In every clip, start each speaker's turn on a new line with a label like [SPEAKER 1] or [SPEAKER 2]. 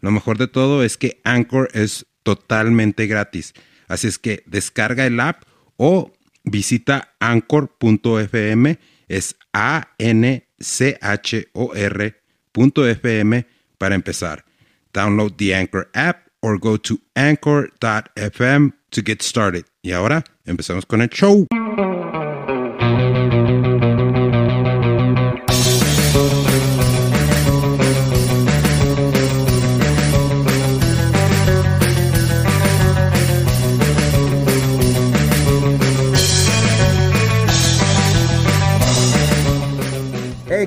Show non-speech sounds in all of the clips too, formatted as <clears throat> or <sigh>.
[SPEAKER 1] Lo mejor de todo es que Anchor es totalmente gratis. Así es que descarga el app o visita anchor.fm, es A-N-C-H-O-R.fm para empezar. Download the Anchor app or go to anchor.fm to get started. Y ahora empezamos con el show.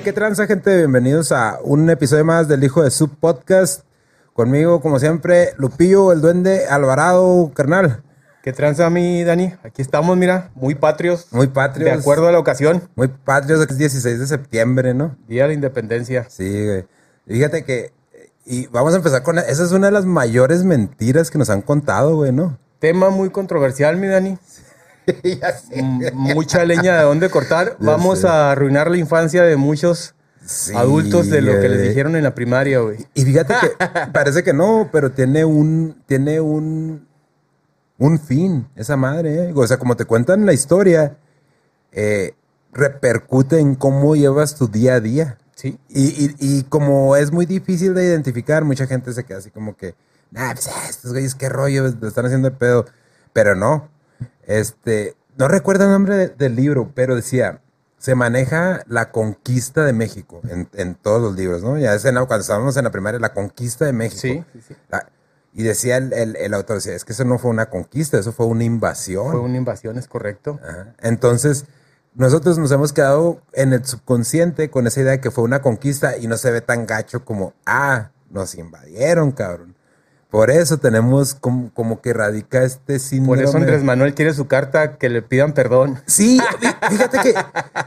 [SPEAKER 1] Qué transa, gente. Bienvenidos a un episodio más del Hijo de Sub Podcast. Conmigo, como siempre, Lupillo, el Duende, Alvarado, carnal.
[SPEAKER 2] ¿Qué tranza mi Dani? Aquí estamos, mira, muy patrios.
[SPEAKER 1] Muy patrios.
[SPEAKER 2] De acuerdo a la ocasión.
[SPEAKER 1] Muy patrios, es 16 de septiembre, ¿no?
[SPEAKER 2] Día de la Independencia.
[SPEAKER 1] Sí, güey. Fíjate que. Y vamos a empezar con. Esa es una de las mayores mentiras que nos han contado, güey, ¿no?
[SPEAKER 2] Tema muy controversial, mi Dani. M- <laughs> Mucha leña de dónde cortar.
[SPEAKER 1] Ya
[SPEAKER 2] Vamos
[SPEAKER 1] sé.
[SPEAKER 2] a arruinar la infancia de muchos
[SPEAKER 1] Sí,
[SPEAKER 2] adultos de lo que les dijeron en la primaria, güey.
[SPEAKER 1] Y fíjate que <laughs> parece que no, pero tiene un. Tiene un. Un fin, esa madre, ¿eh? O sea, como te cuentan la historia, eh, repercute en cómo llevas tu día a día.
[SPEAKER 2] Sí.
[SPEAKER 1] Y, y, y como es muy difícil de identificar, mucha gente se queda así como que, nah, pues estos güeyes qué rollo, lo están haciendo de pedo. Pero no. Este, no recuerdo el nombre de- del libro, pero decía, se maneja la conquista de México en, en todos los libros, ¿no? Ya es en cuando estábamos en la primaria, la conquista de México.
[SPEAKER 2] Sí, sí, sí.
[SPEAKER 1] La- y decía el, el, el autor, decía, es que eso no fue una conquista, eso fue una invasión.
[SPEAKER 2] Fue una invasión, es correcto.
[SPEAKER 1] Ajá. Entonces, nosotros nos hemos quedado en el subconsciente con esa idea de que fue una conquista y no se ve tan gacho como, ah, nos invadieron, cabrón. Por eso tenemos como, como que radica este
[SPEAKER 2] Por
[SPEAKER 1] síndrome.
[SPEAKER 2] eso Andrés Manuel quiere su carta que le pidan perdón.
[SPEAKER 1] Sí, <laughs> fí- fíjate que,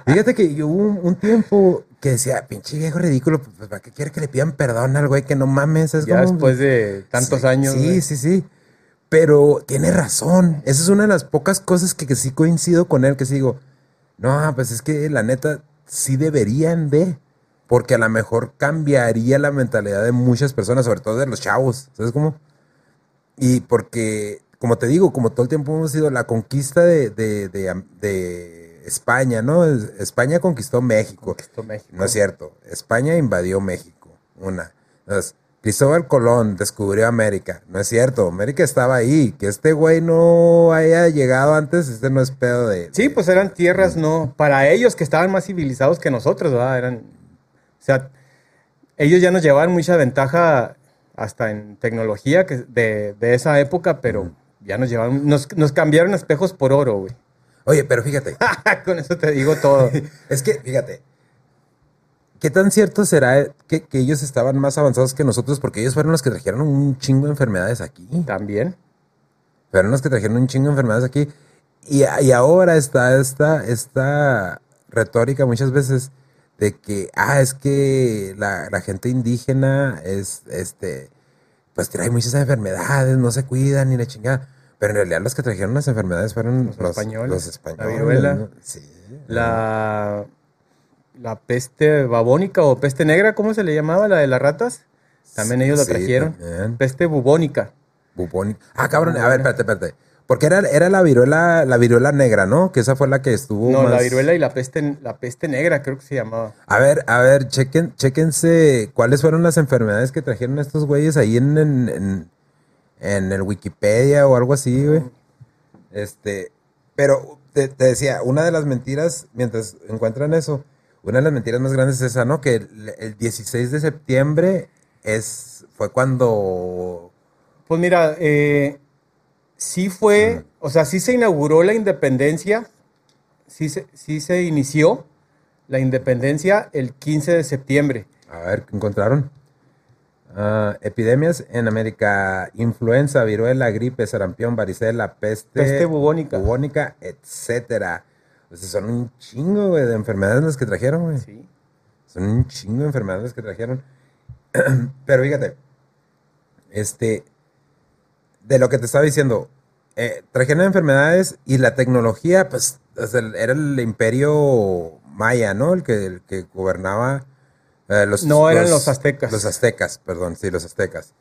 [SPEAKER 1] fíjate que hubo un, un tiempo que decía, pinche viejo ridículo, pues ¿para qué quiere que le pidan perdón al güey que no mames? Es
[SPEAKER 2] Ya
[SPEAKER 1] como-
[SPEAKER 2] después de tantos
[SPEAKER 1] Sí,
[SPEAKER 2] años.
[SPEAKER 1] Sí, sí, sí. Pero tiene razón. Esa es una de las pocas cosas que, que sí coincido con él, que sí digo, no, pues es que la neta sí deberían de, porque a lo mejor cambiaría la mentalidad de muchas personas, sobre todo de los chavos, ¿sabes cómo? Y porque, como te digo, como todo el tiempo hemos sido la conquista de, de, de- de España, ¿no? Es- España conquistó México.
[SPEAKER 2] Conquistó México.
[SPEAKER 1] No es cierto. España invadió México. Una. Dos. Cristóbal Colón descubrió América. No es cierto. América estaba ahí. Que este güey no haya llegado antes, este no es pedo de.
[SPEAKER 2] Sí, pues eran tierras, no, para ellos que estaban más civilizados que nosotros, ¿verdad? Eran, sea, ellos ya nos llevaban mucha ventaja hasta en tecnología que de, de esa época, pero ya nos llevaban, nos, nos cambiaron espejos por oro, güey.
[SPEAKER 1] Oye, pero fíjate. <laughs>
[SPEAKER 2] Con eso te digo todo. <laughs>
[SPEAKER 1] es que, fíjate. ¿Qué tan cierto será que, que ellos estaban más avanzados que nosotros? Porque ellos fueron los que trajeron un chingo de enfermedades aquí.
[SPEAKER 2] También.
[SPEAKER 1] Fueron los que trajeron un chingo de enfermedades aquí. Y, y ahora está esta, esta retórica muchas veces de que, ah, es que la, la gente indígena es, este, pues trae muchas enfermedades, no se cuidan ni la chingada. Pero en realidad los que trajeron las enfermedades fueron
[SPEAKER 2] Los
[SPEAKER 1] los,
[SPEAKER 2] españoles,
[SPEAKER 1] los
[SPEAKER 2] la
[SPEAKER 1] españoles.
[SPEAKER 2] viruela.
[SPEAKER 1] ¿no? Sí.
[SPEAKER 2] La, la peste babónica o peste negra, ¿cómo se le llamaba? La de las ratas. También ellos
[SPEAKER 1] Sí,
[SPEAKER 2] la trajeron.
[SPEAKER 1] también.
[SPEAKER 2] Peste bubónica.
[SPEAKER 1] Bubónico. Ah, cabrón, a ver, espérate, espérate. Porque era, era la viruela, la viruela negra, ¿no? Que esa fue la que estuvo
[SPEAKER 2] No, la viruela y la peste, la peste negra, creo que se llamaba.
[SPEAKER 1] A ver, a ver, chequen, chequense cuáles fueron las enfermedades que trajeron estos güeyes ahí en, en, en- en el Wikipedia o algo así, güey. Este, pero te, te decía, una de las mentiras, mientras encuentran eso, una de las mentiras más grandes es esa, ¿no? Que el, el 16 de septiembre es, fue cuando...
[SPEAKER 2] Pues mira, eh, sí fue, o sea, sí se inauguró la independencia, sí se, sí se inició la independencia el 15 de septiembre.
[SPEAKER 1] A ver, ¿qué encontraron? Ah, epidemias en América: influenza, viruela, gripe, sarampión, varicela, peste,
[SPEAKER 2] Peste bubónica.
[SPEAKER 1] bubónica, etcétera. O sea, son un chingo, güey, de enfermedades las que trajeron, güey.
[SPEAKER 2] Sí.
[SPEAKER 1] Son un chingo de enfermedades que trajeron. <clears throat> Pero fíjate, este, de lo que te estaba diciendo, eh, trajeron enfermedades y la tecnología, pues, era el imperio maya, ¿no? El que, el que gobernaba. eh, los,
[SPEAKER 2] No, eran los aztecas.
[SPEAKER 1] Los aztecas, perdón, sí, los aztecas.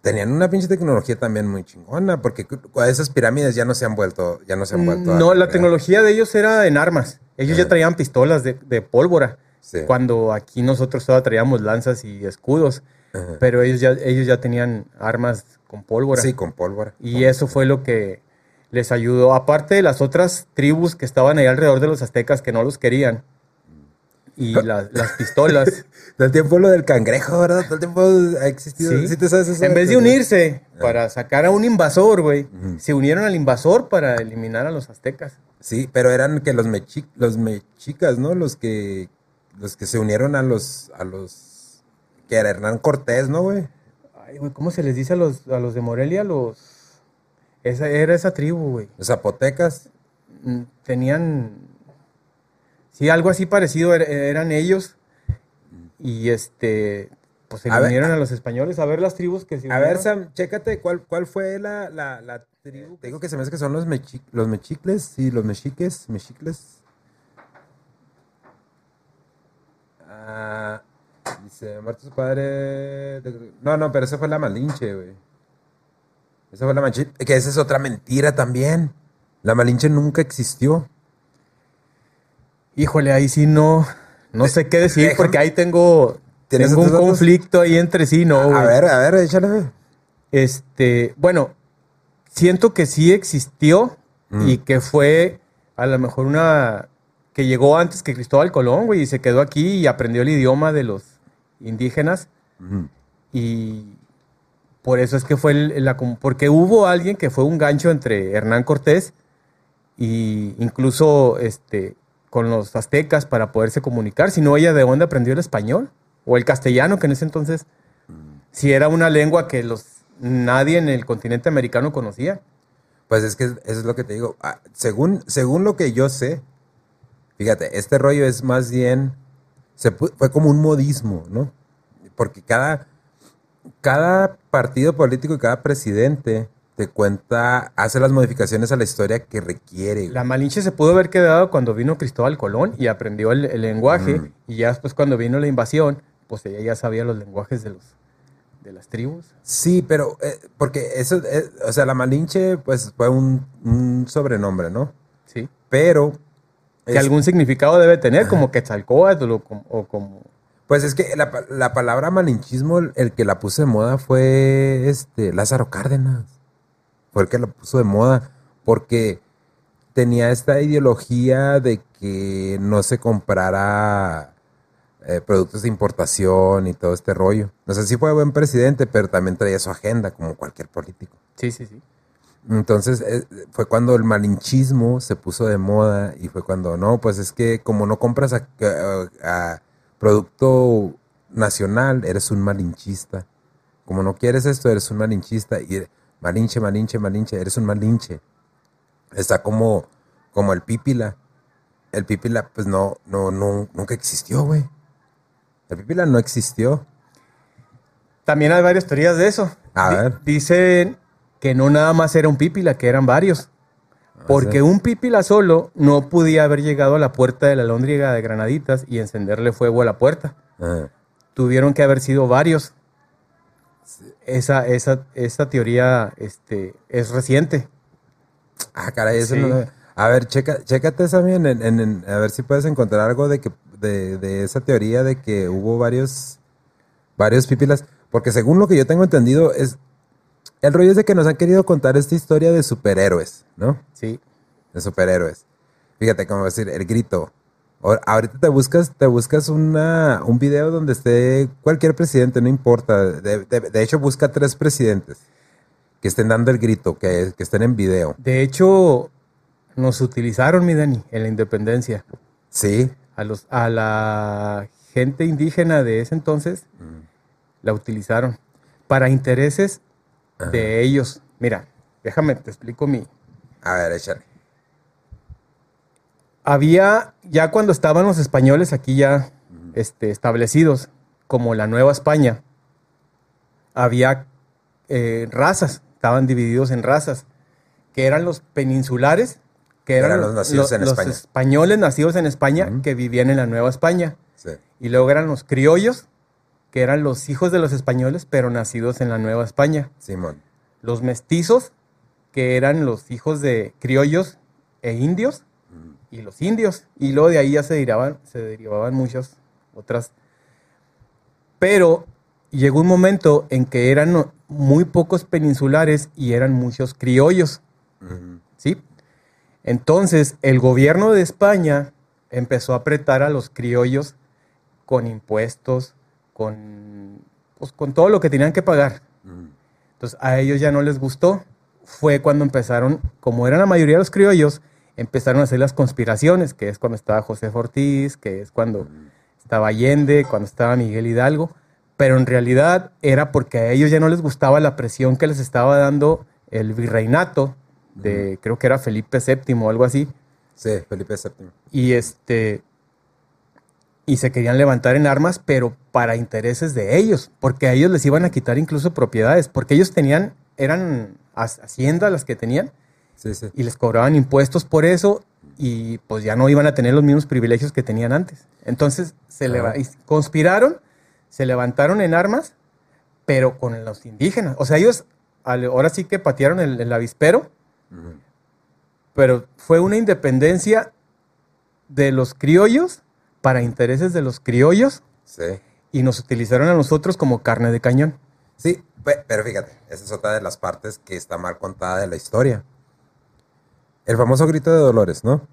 [SPEAKER 1] Tenían una pinche tecnología también muy chingona, porque esas pirámides ya no se han vuelto, ya no se han vuelto. a
[SPEAKER 2] Mm, No, la tecnología de ellos era en armas. Ellos ya traían pistolas de, de pólvora.
[SPEAKER 1] Sí.
[SPEAKER 2] Cuando aquí nosotros todavía traíamos lanzas y escudos.
[SPEAKER 1] Ajá.
[SPEAKER 2] Pero ellos ya, ellos ya tenían armas con pólvora.
[SPEAKER 1] Sí, con pólvora.
[SPEAKER 2] Y eso fue lo que les ayudó. Aparte de las otras tribus que estaban ahí alrededor de los aztecas que no los querían. Y la- las pistolas. <laughs>
[SPEAKER 1] Todo el tiempo lo del cangrejo, ¿verdad? Todo el tiempo ha existido.
[SPEAKER 2] Sí.
[SPEAKER 1] ¿Sí te sabes eso?
[SPEAKER 2] En vez de unirse para sacar a un invasor, güey, se unieron al invasor para eliminar a los aztecas.
[SPEAKER 1] Sí, pero eran que los, mechi los mexicas, ¿no? Los que los que se unieron a los a los que era Hernán Cortés, ¿no, güey?
[SPEAKER 2] Ay, güey, ¿cómo se les dice a los, a los de Morelia? Los... Esa, era esa tribu, güey.
[SPEAKER 1] Los zapotecas.
[SPEAKER 2] Mm, Tenían... Sí, algo así parecido er- eran ellos. Y este... Pues se
[SPEAKER 1] A ver,
[SPEAKER 2] unieron a los españoles a ver las tribus que se
[SPEAKER 1] A ver. Sam, chécate cuál, cuál fue la, la, la tribu. Te digo que se me hace que son los, mechi los mexicles, sí, los mexiques, mexicles. Ah, dice, muerto su padre. No, no, pero esa fue la Malinche, güey. Esa fue la Malinche. Que esa es otra mentira también. La Malinche nunca existió.
[SPEAKER 2] Híjole, ahí sí no... No sé qué decir
[SPEAKER 1] déjame-
[SPEAKER 2] porque ahí tengo...
[SPEAKER 1] ¿Tienes
[SPEAKER 2] Tengo un
[SPEAKER 1] datos?
[SPEAKER 2] conflicto ahí entre sí, ¿no?
[SPEAKER 1] a
[SPEAKER 2] güey?
[SPEAKER 1] ver, a ver, échale.
[SPEAKER 2] Este, bueno, siento que sí existió
[SPEAKER 1] Mm.
[SPEAKER 2] y que fue a lo mejor una que llegó antes que Cristóbal Colón, güey, y se quedó aquí y aprendió el idioma de los indígenas y por eso es que fue el- la porque hubo alguien que fue un gancho entre Hernán Cortés y incluso este con los aztecas para poderse comunicar, si no ella de dónde aprendió el español o el castellano que en ese entonces si era una lengua que los nadie en el continente americano conocía.
[SPEAKER 1] Pues es que eso es lo que te digo. Ah, según, según lo que yo sé, fíjate, este rollo es más bien, se fue como un modismo, ¿no? Porque cada, cada partido político y cada presidente te cuenta, hace las modificaciones a la historia que requiere.
[SPEAKER 2] La Malinche se pudo haber quedado cuando vino Cristóbal Colón y aprendió el, el lenguaje
[SPEAKER 1] Mm.
[SPEAKER 2] y ya después cuando vino la invasión, pues ella ya sabía los lenguajes de los de las tribus.
[SPEAKER 1] Sí, pero, eh, porque eso, eh, o sea, la Malinche, pues fue un, un sobrenombre, ¿no?
[SPEAKER 2] Sí.
[SPEAKER 1] Pero...
[SPEAKER 2] Que
[SPEAKER 1] es-
[SPEAKER 2] algún significado debe tener, como Quetzalcóatl o o como
[SPEAKER 1] Pues es que la, la palabra malinchismo, el, que la puso de moda fue este Lázaro Cárdenas. Fue el que la puso de moda. Porque tenía esta ideología de que no se comprara eh, productos de importación y todo este rollo. O sea, sí fue buen presidente, pero también traía su agenda, como cualquier político.
[SPEAKER 2] Sí, sí, sí.
[SPEAKER 1] Entonces eh, fue cuando el malinchismo se puso de moda y fue cuando, no, pues es que como no compras a, a- a producto nacional, eres un malinchista. Como no quieres esto, eres un malinchista. Y malinche, malinche, malinche, eres un malinche. Está como, como el pípila. El pípila, pues no, no, no, nunca existió, güey. El pípila no existió.
[SPEAKER 2] También hay varias teorías de eso.
[SPEAKER 1] A ver.
[SPEAKER 2] Dicen que no nada más era un pípila, que eran varios. Porque
[SPEAKER 1] sí.
[SPEAKER 2] un pípila solo no podía haber llegado a la puerta de la lóndriga de Granaditas y encenderle fuego a la puerta.
[SPEAKER 1] Ajá.
[SPEAKER 2] Tuvieron que haber sido varios. Esa, esa, esa teoría este, es reciente.
[SPEAKER 1] Ah, caray, eso
[SPEAKER 2] Sí.
[SPEAKER 1] no A ver, checa, chécate también, en, en- en- a ver si puedes encontrar algo de que de, de esa teoría de que hubo varios varios pípilas, porque según lo que yo tengo entendido es el rollo es de que nos han querido contar esta historia de superhéroes, ¿no?
[SPEAKER 2] Sí.
[SPEAKER 1] De superhéroes. Fíjate cómo decir el grito. Ahor- Ahorita te buscas, te buscas una, un video donde esté cualquier presidente, no importa. De, de- de hecho, busca tres presidentes que estén dando el grito, que, que estén en video.
[SPEAKER 2] De hecho, nos utilizaron, mi Dani, en la independencia.
[SPEAKER 1] Sí,
[SPEAKER 2] A, los, a la gente indígena de ese entonces la utilizaron para intereses
[SPEAKER 1] Ajá.
[SPEAKER 2] de ellos. Mira, déjame, te explico mi...
[SPEAKER 1] A ver, échale.
[SPEAKER 2] Había, ya cuando estaban los españoles aquí ya este, establecidos, como la Nueva España, había eh, razas, estaban divididos en razas, que eran los peninsulares, que eran,
[SPEAKER 1] Eran los nacidos en
[SPEAKER 2] los
[SPEAKER 1] España.
[SPEAKER 2] españoles nacidos en España que vivían en la Nueva España.
[SPEAKER 1] Sí.
[SPEAKER 2] Y luego eran los criollos, que eran los hijos de los españoles, pero nacidos en la Nueva España.
[SPEAKER 1] Simón.
[SPEAKER 2] Los mestizos, que eran los hijos de criollos e indios, y los indios. Y luego de ahí ya se derivaban, se derivaban muchas otras. Pero llegó un momento en que eran muy pocos peninsulares y eran muchos criollos.
[SPEAKER 1] Ujú.
[SPEAKER 2] ¿sí? Entonces, el gobierno de España empezó a apretar a los criollos con impuestos, con, pues, con todo lo que tenían que pagar.
[SPEAKER 1] Ujú.
[SPEAKER 2] Entonces, a ellos ya no les gustó. Fue cuando empezaron, como eran la mayoría de los criollos, empezaron a hacer las conspiraciones, que es cuando estaba José Ortiz, que es cuando estaba Allende, cuando estaba Miguel Hidalgo. Pero en realidad era porque a ellos ya no les gustaba la presión que les estaba dando el virreinato de, creo que era Felipe VII o algo así.
[SPEAKER 1] Sí, Felipe VII.
[SPEAKER 2] Y este. Y se querían levantar en armas, pero para intereses de ellos, porque a ellos les iban a quitar incluso propiedades, porque ellos tenían, eran ha- haciendas las que tenían,
[SPEAKER 1] Sí, sí.
[SPEAKER 2] y les cobraban impuestos por eso, y pues ya no iban a tener los mismos privilegios que tenían antes. Entonces se conspiraron, se levantaron en armas, pero con los indígenas. O sea, ellos ahora sí que patearon el, el avispero, pero fue una independencia de los criollos para intereses de los criollos
[SPEAKER 1] Sí.
[SPEAKER 2] y nos utilizaron a nosotros como carne de cañón.
[SPEAKER 1] Sí, pe- pero fíjate, esa es otra de las partes que está mal contada de la historia. El famoso grito de Dolores, ¿no?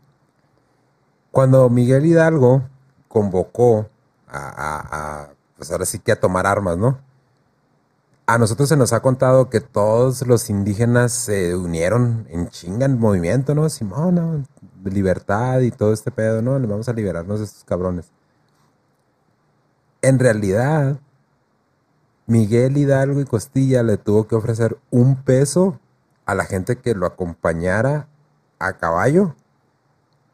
[SPEAKER 1] Cuando Miguel Hidalgo convocó a, a- a, pues ahora sí que a tomar armas, ¿no? A nosotros se nos ha contado que todos los indígenas se unieron en chinga en movimiento, ¿no? Simón, ¿no? libertad y todo este pedo, ¿no? Vamos a liberarnos de estos cabrones. En realidad, Miguel Hidalgo y Costilla le tuvo que ofrecer un peso a la gente que lo acompañara a caballo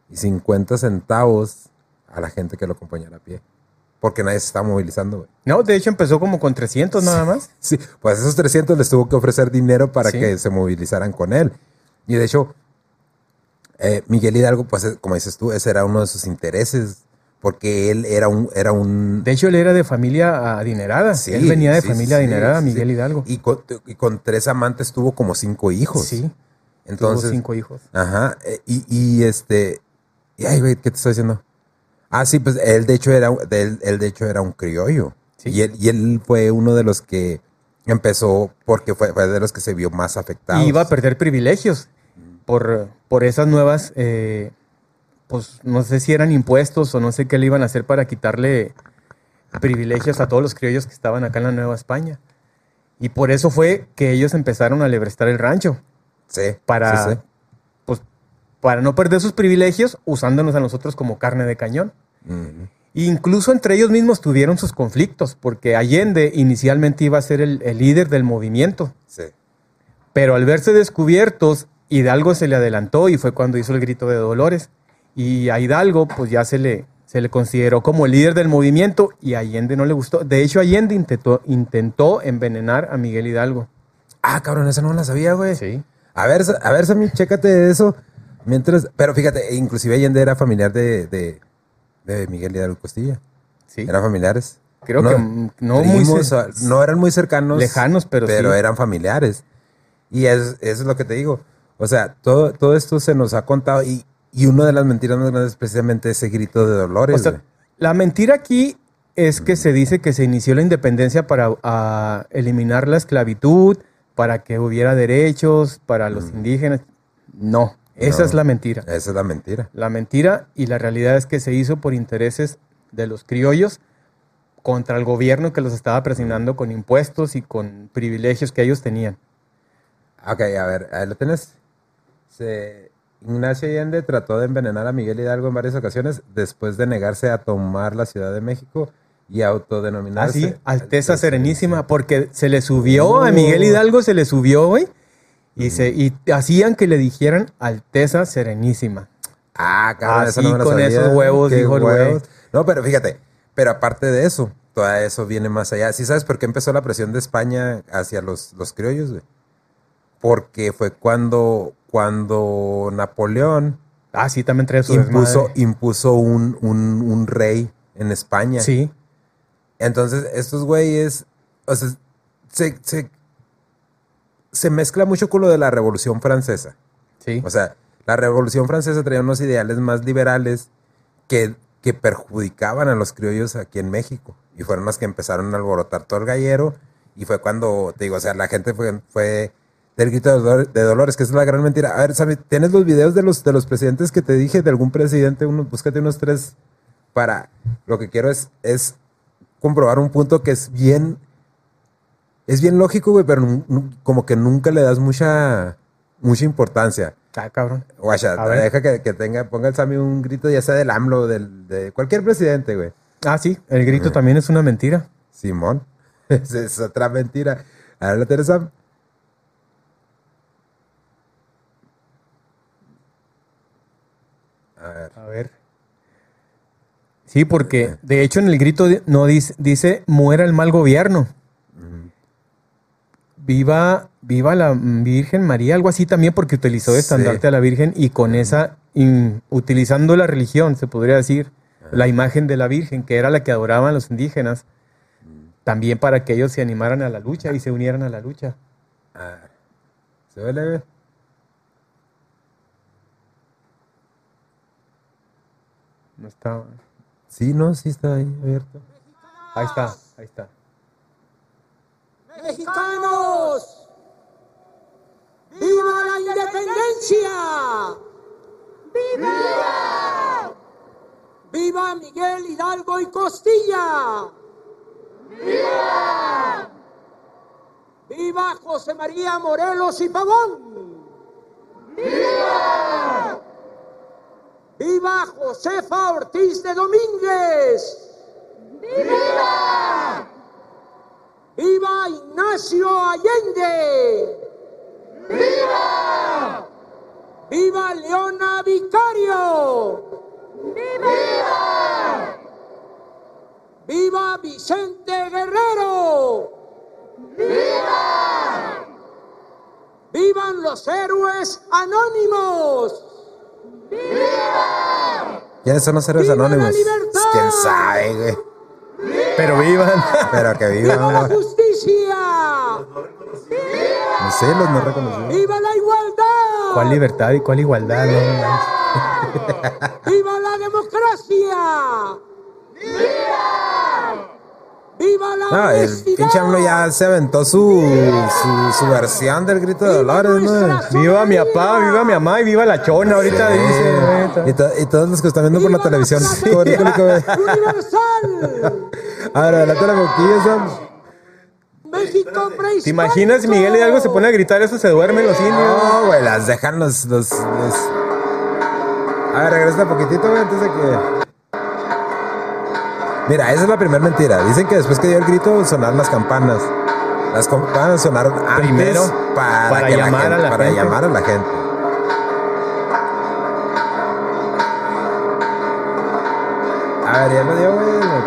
[SPEAKER 1] y 50 centavos a la gente que lo acompañara a pie. Porque nadie se está movilizando, güey.
[SPEAKER 2] No, de hecho empezó como con 300 nada más. <laughs>
[SPEAKER 1] Sí, pues esos 300 les tuvo que ofrecer dinero para
[SPEAKER 2] Sí.
[SPEAKER 1] que se movilizaran con él. Y de hecho, eh, Miguel Hidalgo, pues eh, como dices tú, ese era uno de sus intereses, porque él era un... Era un
[SPEAKER 2] De hecho, él era de familia adinerada.
[SPEAKER 1] Sí,
[SPEAKER 2] él venía de
[SPEAKER 1] sí,
[SPEAKER 2] familia adinerada. Miguel Hidalgo.
[SPEAKER 1] Y con, y con tres amantes tuvo como cinco hijos.
[SPEAKER 2] Sí,
[SPEAKER 1] Entonces,
[SPEAKER 2] tuvo cinco hijos.
[SPEAKER 1] Ajá. eh, Y, y este. Y ay, güey, ¿qué te estoy diciendo? Ah, sí, pues él de hecho era, él, él, de hecho era un criollo.
[SPEAKER 2] Sí.
[SPEAKER 1] Y, él, y él fue uno de los que empezó porque fue, fue de los que se vio más afectado.
[SPEAKER 2] Y iba a perder privilegios por, por esas nuevas, eh, pues no sé si eran impuestos o no sé qué le iban a hacer para quitarle privilegios a todos los criollos que estaban acá en la Nueva España. Y por eso fue que ellos empezaron a lebrestar el rancho,
[SPEAKER 1] Sí.
[SPEAKER 2] para,
[SPEAKER 1] sí, sí.
[SPEAKER 2] Para no perder sus privilegios usándonos a nosotros como carne de cañón. Incluso entre ellos mismos tuvieron sus conflictos, porque Allende inicialmente iba a ser el- el líder del movimiento.
[SPEAKER 1] Sí.
[SPEAKER 2] Pero al verse descubiertos, Hidalgo se le adelantó y fue cuando hizo el grito de Dolores. Y a Hidalgo, pues ya se le, se le consideró como el líder del movimiento y a Allende no le gustó. De hecho, Allende intentó, intentó envenenar a Miguel Hidalgo.
[SPEAKER 1] Ah, cabrón, esa no la sabía, güey.
[SPEAKER 2] Sí.
[SPEAKER 1] A ver, a ver, Sammy, chécate eso. Mientras, pero fíjate, inclusive Allende era familiar de, de, de Miguel Hidalgo Costilla.
[SPEAKER 2] Sí.
[SPEAKER 1] Eran familiares.
[SPEAKER 2] Creo que, no muy
[SPEAKER 1] o- no eran muy cercanos.
[SPEAKER 2] lejanos, pero sí.
[SPEAKER 1] eran familiares. Y es, eso es lo que te digo. O sea, todo, todo esto se nos ha contado y, y una de las mentiras más grandes es precisamente ese grito de
[SPEAKER 2] O
[SPEAKER 1] Dolores.
[SPEAKER 2] sea,
[SPEAKER 1] güey.
[SPEAKER 2] la mentira aquí es que se dice que se inició la independencia para ah, eliminar la esclavitud, para que hubiera derechos para los indígenas. No, esa
[SPEAKER 1] No.
[SPEAKER 2] es la mentira.
[SPEAKER 1] Esa es la mentira.
[SPEAKER 2] La mentira y la realidad es que se hizo por intereses de los criollos contra el gobierno que los estaba presionando con impuestos y con privilegios que ellos tenían.
[SPEAKER 1] Ok, a ver, ahí lo tenés. Se- Ignacio Allende trató de envenenar a Miguel Hidalgo en varias ocasiones después de negarse a tomar la Ciudad de México y autodenominarse.
[SPEAKER 2] Ah, sí, Alteza Serenísima, porque se le subió a Miguel Hidalgo, se le subió, güey. Y, se, y hacían que le dijeran Alteza Serenísima.
[SPEAKER 1] Ah, cabrón, eso
[SPEAKER 2] Así
[SPEAKER 1] no me lo
[SPEAKER 2] con
[SPEAKER 1] sabía.
[SPEAKER 2] esos huevos,
[SPEAKER 1] Qué
[SPEAKER 2] dijo el güey.
[SPEAKER 1] huevos. No, pero fíjate, pero aparte de eso, todo eso viene más allá. ¿Sí sabes por qué empezó la presión de España hacia los, los criollos, güey? Porque fue cuando, cuando Napoleón
[SPEAKER 2] Ah, sí, también trae su
[SPEAKER 1] impuso,
[SPEAKER 2] desmadre.
[SPEAKER 1] impuso un, un, un rey en España.
[SPEAKER 2] Sí,
[SPEAKER 1] Entonces, estos güeyes, o sea, se, se, se mezcla mucho con lo de la Revolución Francesa.
[SPEAKER 2] sí.
[SPEAKER 1] O sea, la Revolución Francesa traía unos ideales más liberales que, que perjudicaban a los criollos aquí en México. Y fueron los que empezaron a alborotar todo el gallero. Y fue cuando, te digo, o sea, la gente fue, fue del grito de, dolor- de Dolores, que es la gran mentira. A ver, Sammy, ¿tienes los videos de los, de los presidentes que te dije? De algún presidente, uno, búscate unos tres para... Lo que quiero es, es comprobar un punto que es bien... Es bien lógico, güey, pero como que nunca le das mucha, mucha importancia.
[SPEAKER 2] Ah, cabrón.
[SPEAKER 1] Guacha, deja que, que tenga, ponga el Sammy un grito, ya sea del AMLO, del, de cualquier presidente, güey.
[SPEAKER 2] Ah, sí, el grito
[SPEAKER 1] Eh.
[SPEAKER 2] también es una mentira.
[SPEAKER 1] Simón. <laughs> Es otra mentira. A ver, la Teresa. A ver.
[SPEAKER 2] A ver. Sí, porque de hecho en el grito no dice, dice muera el mal gobierno. Viva, viva la Virgen María, algo así también, porque utilizó de
[SPEAKER 1] Sí.
[SPEAKER 2] estandarte a la Virgen y con esa, in- utilizando la religión, se podría decir, la imagen de la Virgen, que era la que adoraban los indígenas, también para que ellos se animaran a la lucha y se unieran a la lucha.
[SPEAKER 1] A ver. ¿Se ve leve?
[SPEAKER 2] No está.
[SPEAKER 1] Sí, no, sí está ahí abierto.
[SPEAKER 2] Ahí está, ahí está.
[SPEAKER 3] Mexicanos, ¡viva la independencia! ¡Viva! ¡Viva Miguel Hidalgo y Costilla! ¡Viva! ¡Viva José María Morelos y Pavón! ¡Viva! ¡Viva Josefa Ortiz de Domínguez! ¡Viva Ignacio Allende! ¡Viva! ¡Viva Leona Vicario! ¡Viva! ¡Viva Vicente Guerrero! ¡Viva! ¡Vivan los héroes anónimos!
[SPEAKER 1] ¿Quiénes son los héroes
[SPEAKER 3] ¡Viva la
[SPEAKER 1] anónimos?
[SPEAKER 3] libertad!
[SPEAKER 1] ¿Quién sabe, güey?
[SPEAKER 2] Pero vivan.
[SPEAKER 1] Pero que
[SPEAKER 3] ¡Viva la
[SPEAKER 1] viva.
[SPEAKER 3] justicia!
[SPEAKER 1] No sé, los no reconocidos.
[SPEAKER 3] ¡Viva la igualdad!
[SPEAKER 2] ¿Cuál libertad y cuál igualdad? No.
[SPEAKER 3] ¡Viva la democracia! ¡Viva! ¡Viva la
[SPEAKER 1] No, el
[SPEAKER 3] honestidad!
[SPEAKER 1] pinche AMLO ya se aventó su, su, su versión del grito de Dolores, ¿no?
[SPEAKER 2] Viva mi papá, viva mi mamá y viva la chona. Ahorita dice.
[SPEAKER 1] Y, to- y todos los que están viendo por la
[SPEAKER 3] ¡Viva
[SPEAKER 1] televisión. lo que ve.
[SPEAKER 3] ¡Universal!
[SPEAKER 1] A ver, adelante la boquilla, Sam.
[SPEAKER 3] ¡México!
[SPEAKER 2] ¿Te imaginas si Miguel Hidalgo se pone a gritar eso? Se duermen los indios.
[SPEAKER 1] No, güey, las dejan los, los, los- A ver, regresa un poquitito, güey, antes de que... Mira, esa es la primera mentira. Dicen que después que dio el grito sonaron las campanas. Las campanas sonaron antes
[SPEAKER 2] Primero,
[SPEAKER 1] para,
[SPEAKER 2] para
[SPEAKER 1] que
[SPEAKER 2] llamar
[SPEAKER 1] gente-
[SPEAKER 2] a la
[SPEAKER 1] para
[SPEAKER 2] gente.
[SPEAKER 1] llamar a la gente. A ver, ¿ya lo dio, güey? ¿O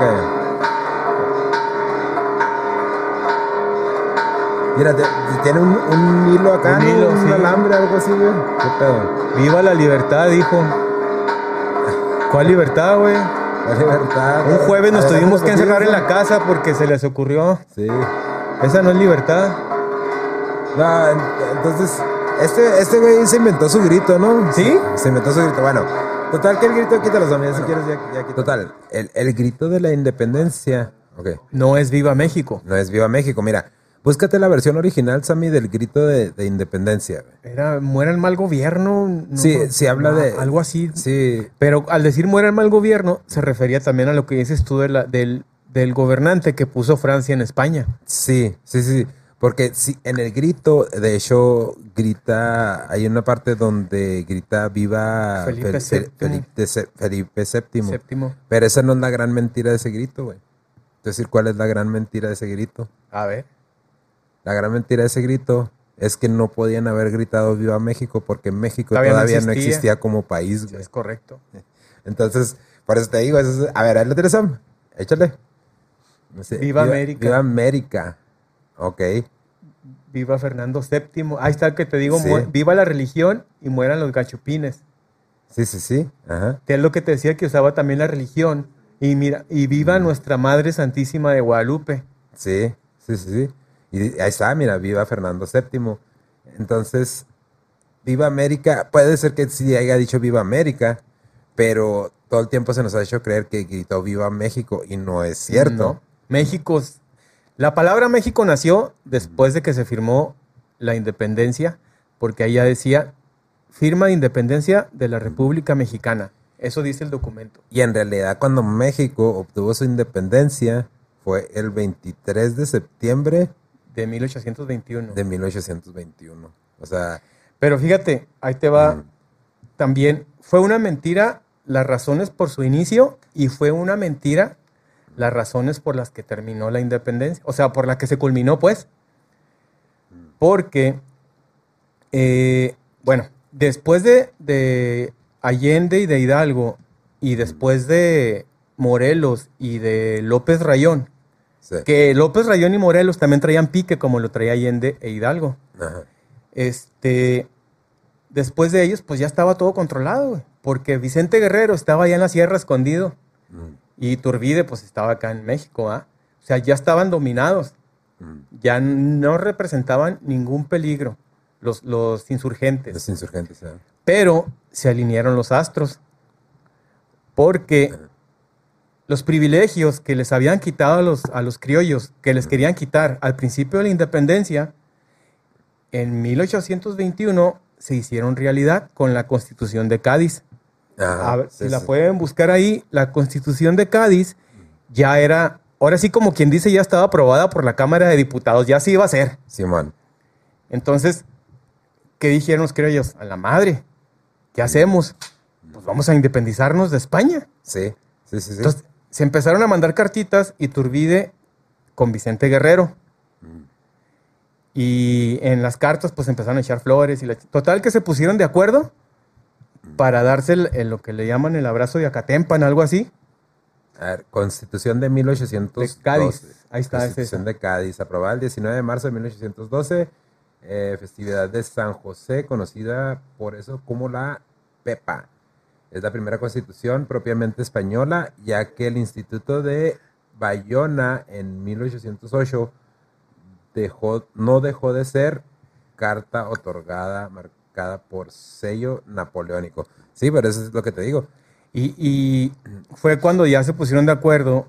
[SPEAKER 1] Mira, te- tiene un, un hilo acá,
[SPEAKER 2] Un hilo,
[SPEAKER 1] un
[SPEAKER 2] sí.
[SPEAKER 1] alambre, algo así, güey. ¿Qué pedo?
[SPEAKER 2] Viva la libertad, dijo. ¿Cuál libertad, güey?
[SPEAKER 1] La libertad.
[SPEAKER 2] Un jueves nos tuvimos que encerrar en la casa porque se les ocurrió.
[SPEAKER 1] Sí.
[SPEAKER 2] Esa no es libertad.
[SPEAKER 1] No, en- entonces, este, este güey se inventó su grito, ¿no?
[SPEAKER 2] ¿Sí?
[SPEAKER 1] Se inventó su grito. Bueno, total que el grito, quítalo, Sammy, si quieres, ya, ya. Total, el, el grito de la independencia, ok,
[SPEAKER 2] No es Viva México.
[SPEAKER 1] no es Viva México, mira, búscate la versión original, Sammy, del grito de, de independencia.
[SPEAKER 2] Era muera el mal gobierno. no-
[SPEAKER 1] Sí, sí habla
[SPEAKER 2] no,
[SPEAKER 1] de...
[SPEAKER 2] Algo así.
[SPEAKER 1] Sí,
[SPEAKER 2] Pero al decir muera el mal gobierno, se refería también a lo que dices tú de la- del, del gobernante que puso Francia en España.
[SPEAKER 1] sí, sí, sí, porque sí, en el grito, de hecho, grita, hay una parte donde grita viva
[SPEAKER 2] Felipe
[SPEAKER 1] Fel- Fel-
[SPEAKER 2] VII.
[SPEAKER 1] Felipe, Se- Felipe VII.
[SPEAKER 2] Séptimo.
[SPEAKER 1] Pero esa no es la gran mentira de ese grito, güey. decir cuál es la gran mentira de ese grito.
[SPEAKER 2] A ver.
[SPEAKER 1] La gran mentira de ese grito es que no podían haber gritado Viva México porque México
[SPEAKER 2] Todavía
[SPEAKER 1] todavía,
[SPEAKER 2] no
[SPEAKER 1] no,
[SPEAKER 2] existía.
[SPEAKER 1] como país,
[SPEAKER 2] Sí, es correcto.
[SPEAKER 1] Entonces, por eso te digo, eso es- a ver, ahí lo tienes, Sam. Échale. Sé,
[SPEAKER 2] Viva América.
[SPEAKER 1] Viva América. Ok.
[SPEAKER 2] Viva Fernando VII. Ahí está el que te digo,
[SPEAKER 1] Sí.
[SPEAKER 2] viva la religión y mueran los gachupines.
[SPEAKER 1] Sí, sí, sí. Ajá.
[SPEAKER 2] Que es lo que te decía que usaba también la religión. Y mira, y viva nuestra Madre Santísima de Guadalupe.
[SPEAKER 1] Sí, sí, sí, sí. Y ahí está, mira, viva Fernando VII. Entonces, viva América. Puede ser que sí haya dicho viva América, pero todo el tiempo se nos ha hecho creer que gritó viva México y no es cierto.
[SPEAKER 2] No. México. La palabra México nació después de que se firmó la independencia, porque ahí ya decía firma de independencia de la República Mexicana. Eso dice el documento.
[SPEAKER 1] Y en realidad cuando México obtuvo su independencia fue el 23 de septiembre
[SPEAKER 2] De 1821.
[SPEAKER 1] de 1821. O sea,
[SPEAKER 2] Pero fíjate, ahí te va.
[SPEAKER 1] Mm.
[SPEAKER 2] También fue una mentira las razones por su inicio y fue una mentira las razones por las que terminó la independencia. O sea, por la que se culminó, pues. Porque, eh, bueno, después de, de Allende y de Hidalgo y después de Morelos y de López Rayón,
[SPEAKER 1] sí.
[SPEAKER 2] que López Rayón y Morelos también traían pique como lo traía Allende e Hidalgo
[SPEAKER 1] Ajá.
[SPEAKER 2] este, después de ellos, pues ya estaba todo controlado, güey, porque Vicente Guerrero estaba allá en la sierra escondido
[SPEAKER 1] Mm,
[SPEAKER 2] y Turbide, pues estaba acá en México, ¿ah? O sea, ya estaban dominados,
[SPEAKER 1] mm.
[SPEAKER 2] ya no representaban ningún peligro los, los insurgentes,
[SPEAKER 1] Los insurgentes. ¿eh?
[SPEAKER 2] pero se alinearon los astros, porque los privilegios que les habían quitado a los, a los criollos, que les querían quitar al principio de la independencia, en 1821 se hicieron realidad con la Constitución de Cádiz.
[SPEAKER 1] Ajá,
[SPEAKER 2] A ver,
[SPEAKER 1] sí,
[SPEAKER 2] si la
[SPEAKER 1] sí.
[SPEAKER 2] pueden buscar ahí, la Constitución de Cádiz ya era, ahora sí como quien dice, ya estaba aprobada por la Cámara de Diputados, ya se iba a hacer.
[SPEAKER 1] Simón.
[SPEAKER 2] Entonces, ¿qué dijeron los criollos? A la madre, ¿qué hacemos? Pues vamos a independizarnos de España.
[SPEAKER 1] Sí, sí, sí. sí.
[SPEAKER 2] Entonces, se empezaron a mandar cartitas y Turbide con Vicente Guerrero. Y en las cartas, pues empezaron a echar flores. y la- Total que se pusieron de acuerdo para darse el- el- lo que le llaman el abrazo de Acatempan, algo así.
[SPEAKER 1] A ver, Constitución de 1812.
[SPEAKER 2] De Cádiz. Ahí está, es
[SPEAKER 1] Constitución de Cádiz, aprobada el 19 de marzo de 1812. eh, festividad de San José, conocida por eso como la Pepa. Es la primera constitución propiamente española, ya que el Instituto de Bayona en 1808 dejó, no dejó de ser carta otorgada, marcada por sello napoleónico. Sí, pero eso es lo que te digo.
[SPEAKER 2] Y, fue cuando ya se pusieron de acuerdo.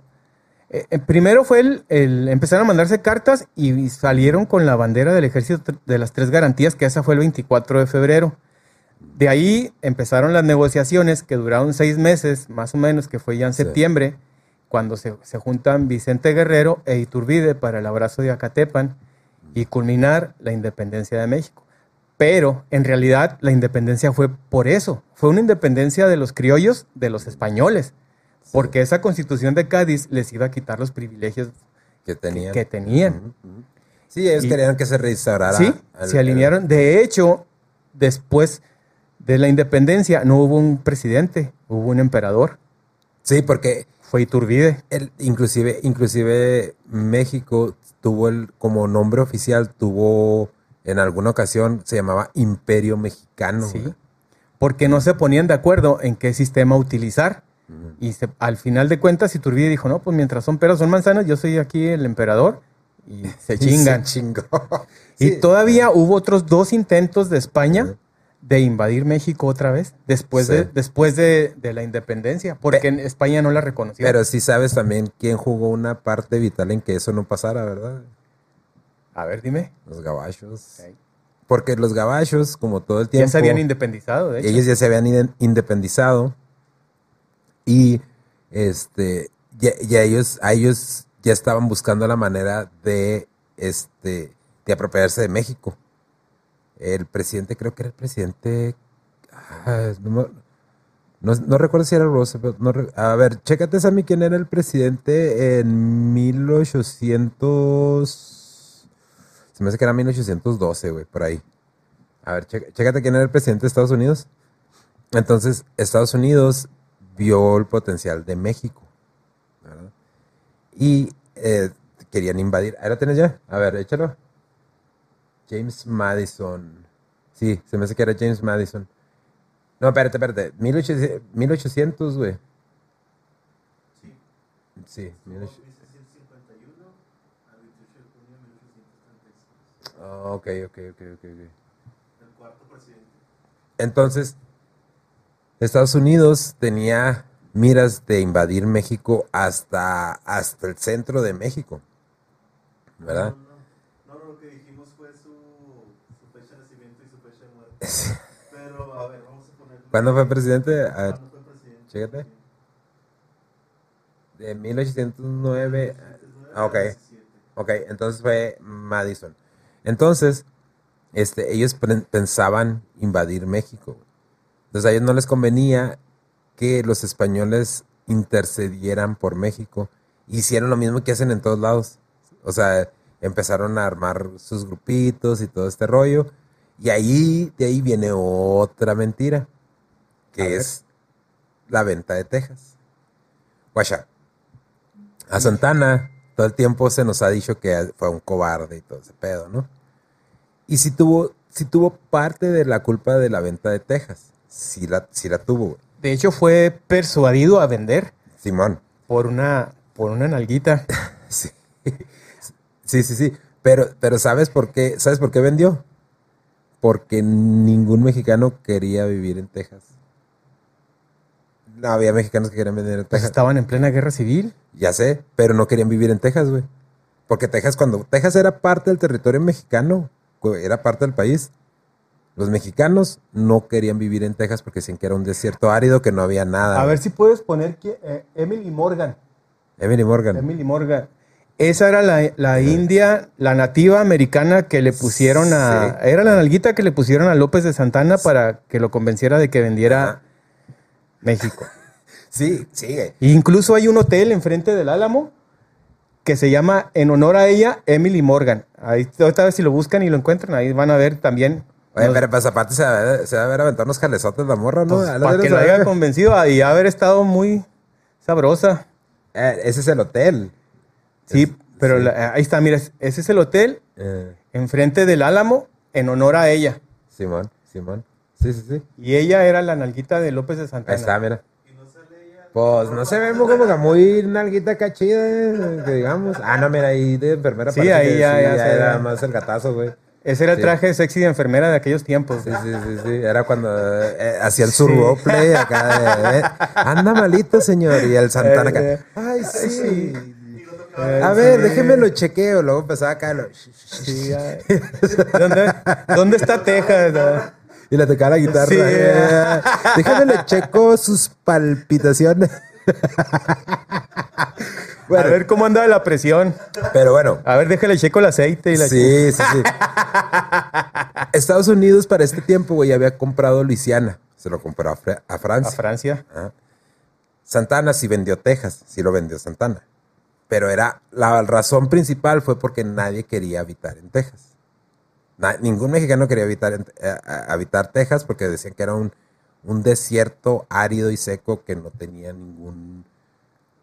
[SPEAKER 2] Eh, eh, primero fue el, el- empezaron a mandarse cartas y salieron con la bandera del ejército de las tres garantías, que esa fue el 24 de febrero. De ahí empezaron las negociaciones que duraron seis meses, más o menos, que fue ya en
[SPEAKER 1] Sí.
[SPEAKER 2] septiembre, cuando se, se juntan Vicente Guerrero e Iturbide para el abrazo de Acatepan y culminar la independencia de México. Pero en realidad la independencia fue por eso, fue una independencia de los criollos, de los españoles, porque esa constitución de Cádiz les iba a quitar los privilegios
[SPEAKER 1] Que tenían.
[SPEAKER 2] que tenían.
[SPEAKER 1] Sí, ellos
[SPEAKER 2] Y-
[SPEAKER 1] querían que se restaurara.
[SPEAKER 2] Sí,
[SPEAKER 1] el-
[SPEAKER 2] se alinearon. De hecho, después de la independencia no hubo un presidente, hubo un emperador,
[SPEAKER 1] Sí, porque
[SPEAKER 2] fue Iturbide.
[SPEAKER 1] el, inclusive, inclusive México tuvo el, como nombre oficial, tuvo en alguna ocasión, se llamaba Imperio Mexicano.
[SPEAKER 2] Sí, porque no se ponían de acuerdo en qué sistema utilizar. Y se- al final de cuentas, Iturbide dijo, no, pues mientras son peras, son manzanas, yo soy aquí el emperador. Y <laughs> se chingan.
[SPEAKER 1] se chingó.
[SPEAKER 2] Y todavía hubo otros dos intentos de España. De invadir México otra vez, después,
[SPEAKER 1] Sí.
[SPEAKER 2] de, después de, de la independencia, porque en España no la reconoció.
[SPEAKER 1] Pero sí sabes también quién jugó una parte vital en que eso no pasara, ¿verdad?
[SPEAKER 2] A ver, dime.
[SPEAKER 1] Los gabachos. Porque los gabachos, como todo el tiempo...
[SPEAKER 2] Ya se habían independizado, de hecho.
[SPEAKER 1] ellos ya se habían inde- independizado y este ya, ya ellos a ellos ya estaban buscando la manera de este de apropiarse de México el presidente creo que era el presidente ah, no, No, recuerdo si era Roosevelt. no a ver, chécate, Sammy, quién era el presidente en 1800. Se me hace que era 1812, güey, por ahí. A ver, chécate quién era el presidente de Estados Unidos. Entonces, Estados Unidos vio el potencial de México. Y eh, querían invadir. ¿Ahí lo tienes ya? A ver, échalo. James Madison. Sí, se me hace que era James Madison. No, espérate, espérate. 1800, 1800 güey. Sí, 1800. Ah, ok, ok, ok, ok, ok. Entonces, Estados Unidos tenía miras de invadir México hasta, hasta el centro de México. ¿Verdad?
[SPEAKER 4] No, no, lo que dijimos fue su, su fecha de nacimiento y su fecha de muerte. <laughs>
[SPEAKER 1] ¿Cuándo fue presidente? De 1809. Ah, ok. Ok, entonces fue Madison. Entonces, este, ellos pensaban invadir México. Entonces a ellos no les convenía que los españoles intercedieran por México. Hicieron lo mismo que hacen en todos lados. O sea, empezaron a armar sus grupitos y todo este rollo. Y ahí, de ahí viene otra mentira,
[SPEAKER 2] A
[SPEAKER 1] que
[SPEAKER 2] ver.
[SPEAKER 1] es la venta de Texas. Guacha, a Santana todo el tiempo se nos ha dicho que fue un cobarde y todo ese pedo, ¿no? Y si tuvo, si tuvo parte de la culpa de la venta de Texas. Sí la, sí la tuvo, güey.
[SPEAKER 2] De hecho, fue persuadido a vender
[SPEAKER 1] Simón.
[SPEAKER 2] por una, por una nalguita. <laughs>
[SPEAKER 1] Sí. Sí, sí, sí. Pero, pero ¿sabes por qué? ¿Sabes por qué vendió? Porque ningún mexicano quería vivir en Texas. No había mexicanos que querían vivir en
[SPEAKER 2] Pues
[SPEAKER 1] Texas.
[SPEAKER 2] estaban en plena guerra civil.
[SPEAKER 1] Ya sé, pero no querían vivir en Texas, güey. Porque Texas, cuando Texas era parte del territorio mexicano, era parte del país. Los mexicanos no querían vivir en Texas porque decían que era un desierto árido, que no había nada.
[SPEAKER 2] A
[SPEAKER 1] güey.
[SPEAKER 2] ver si puedes poner qui- eh, Emily Morgan.
[SPEAKER 1] Emily Morgan.
[SPEAKER 2] Emily Morgan. Esa era la, la india, la nativa americana que le pusieron a...
[SPEAKER 1] Sí.
[SPEAKER 2] Era la nalguita que le pusieron a López de Santana para que lo convenciera de que vendiera
[SPEAKER 1] Ajá.
[SPEAKER 2] México. <laughs>
[SPEAKER 1] Sí, sigue.
[SPEAKER 2] Incluso hay un hotel enfrente del Álamo que se llama, en honor a ella, Emily Morgan. Ahí, ahorita si lo buscan y lo encuentran, ahí van a ver también.
[SPEAKER 1] Oye, pero pues aparte se va, a- se va a ver aventar unos jalezotes la morra, ¿no?
[SPEAKER 2] pues, para que lo haya convencido y haber estado muy sabrosa.
[SPEAKER 1] Eh, ese es el hotel.
[SPEAKER 2] Sí,
[SPEAKER 1] Es-
[SPEAKER 2] pero
[SPEAKER 1] sí.
[SPEAKER 2] la- ahí está, mira, ese es el hotel
[SPEAKER 1] Eh,
[SPEAKER 2] enfrente del Álamo en honor a ella.
[SPEAKER 1] Simón, Simón. Sí, sí, sí.
[SPEAKER 2] Y ella era la nalguita de López de
[SPEAKER 1] Ahí
[SPEAKER 2] Santana.
[SPEAKER 1] está, mira. Pues no se ve como que muy nalguita cachida, eh, que digamos. Ah, no, mira, ahí de enfermera
[SPEAKER 2] Sí,
[SPEAKER 1] parece
[SPEAKER 2] ahí
[SPEAKER 1] que
[SPEAKER 2] ya-
[SPEAKER 1] sí,
[SPEAKER 2] ya
[SPEAKER 1] era
[SPEAKER 2] ve.
[SPEAKER 1] más el gatazo, güey.
[SPEAKER 2] Ese era el
[SPEAKER 1] Sí.
[SPEAKER 2] traje sexy de enfermera de aquellos tiempos.
[SPEAKER 1] Sí, sí, sí, sí. Era cuando eh, hacían su
[SPEAKER 2] Sí.
[SPEAKER 1] roleplay acá de, eh, anda malito, señor. Y el Santana acá,
[SPEAKER 2] Eh,
[SPEAKER 1] ay, sí.
[SPEAKER 2] Eh,
[SPEAKER 1] A ver,
[SPEAKER 2] sí.
[SPEAKER 1] déjeme lo chequeo. Luego empezaba acá lo-
[SPEAKER 2] Sí. ¿Dónde, dónde está Texas? no? <laughs>
[SPEAKER 1] y le tocaba la guitarra.
[SPEAKER 2] Sí.
[SPEAKER 1] eh, le checo sus palpitaciones. <laughs>
[SPEAKER 2] A ver cómo anda la presión.
[SPEAKER 1] pero bueno,
[SPEAKER 2] A ver, déjale checo el aceite y la
[SPEAKER 1] Sí, sí, sí. <laughs> Estados Unidos para este tiempo, güey, había comprado Luisiana. Se lo compró a, Fra- a
[SPEAKER 2] a
[SPEAKER 1] Francia.
[SPEAKER 2] Francia.
[SPEAKER 1] Ajá. Santana sí vendió Texas, sí lo vendió Santana. Pero era la razón principal fue porque nadie quería habitar en Texas. Ningún mexicano quería habitar, en- eh, Texas porque decían que era un, un desierto árido y seco que no tenía ningún,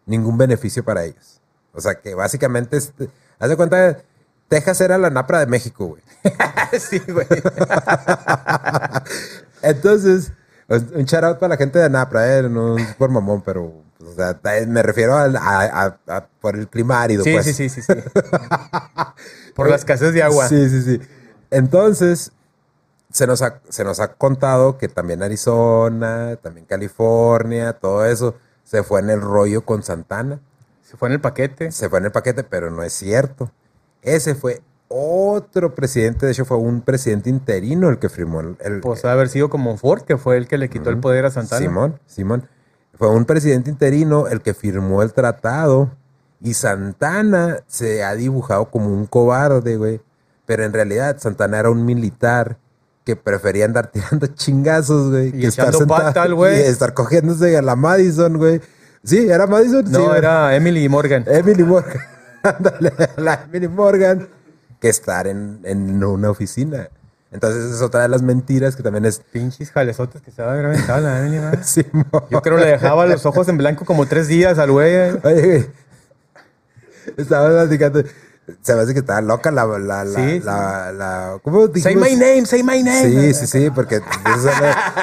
[SPEAKER 1] ningún beneficio para ellos. O sea que básicamente, este, haz de cuenta, Texas era la napra de México, güey. <laughs>
[SPEAKER 2] sí, güey. <laughs>
[SPEAKER 1] Entonces, un shout out para la gente de Napra, ¿eh? no es por mamón, pero o sea, me refiero a, a- a- por el clima árido.
[SPEAKER 2] Sí,
[SPEAKER 1] pues.
[SPEAKER 2] sí, sí, sí, sí. <laughs> Por la escasez de agua.
[SPEAKER 1] Sí, sí, sí. Entonces, se nos, ha, se nos ha contado que también Arizona, también California, todo eso, se fue en el rollo con Santana.
[SPEAKER 2] Se fue en el paquete.
[SPEAKER 1] Se fue en el paquete, pero no es cierto. Ese fue otro presidente, de hecho fue un presidente interino el que firmó el... el-
[SPEAKER 2] Pues haber sido como Ford, que fue el que le quitó el poder a Santana.
[SPEAKER 1] Simón, Simón. Fue un presidente interino el que firmó el tratado y Santana se ha dibujado como un cobarde, güey. Pero en realidad Santana era un militar que prefería andar <laughs> tirando chingazos, güey.
[SPEAKER 2] Y
[SPEAKER 1] que
[SPEAKER 2] al güey.
[SPEAKER 1] Y estar cogiéndose a la Madison, güey. Sí, ¿era Madison?
[SPEAKER 2] No,
[SPEAKER 1] Sí, güey.
[SPEAKER 2] era Emily Morgan.
[SPEAKER 1] Emily Morgan. <laughs> Ándale, la Emily Morgan. Que estar en, en una oficina. Entonces, esa es otra de las mentiras que también es...
[SPEAKER 2] Pinches jalezotes que se va a haber aventado la ¿verdad? <laughs>
[SPEAKER 1] Sí,
[SPEAKER 2] Yo creo que le dejaba los ojos en blanco como tres días al güey. eh.
[SPEAKER 1] Oye, güey. Estaba platicando. Se me hace que estaba loca la... la, la,
[SPEAKER 2] Sí,
[SPEAKER 1] la, la- ¿Cómo
[SPEAKER 2] Say my name, say my name.
[SPEAKER 1] Sí, sí, sí, porque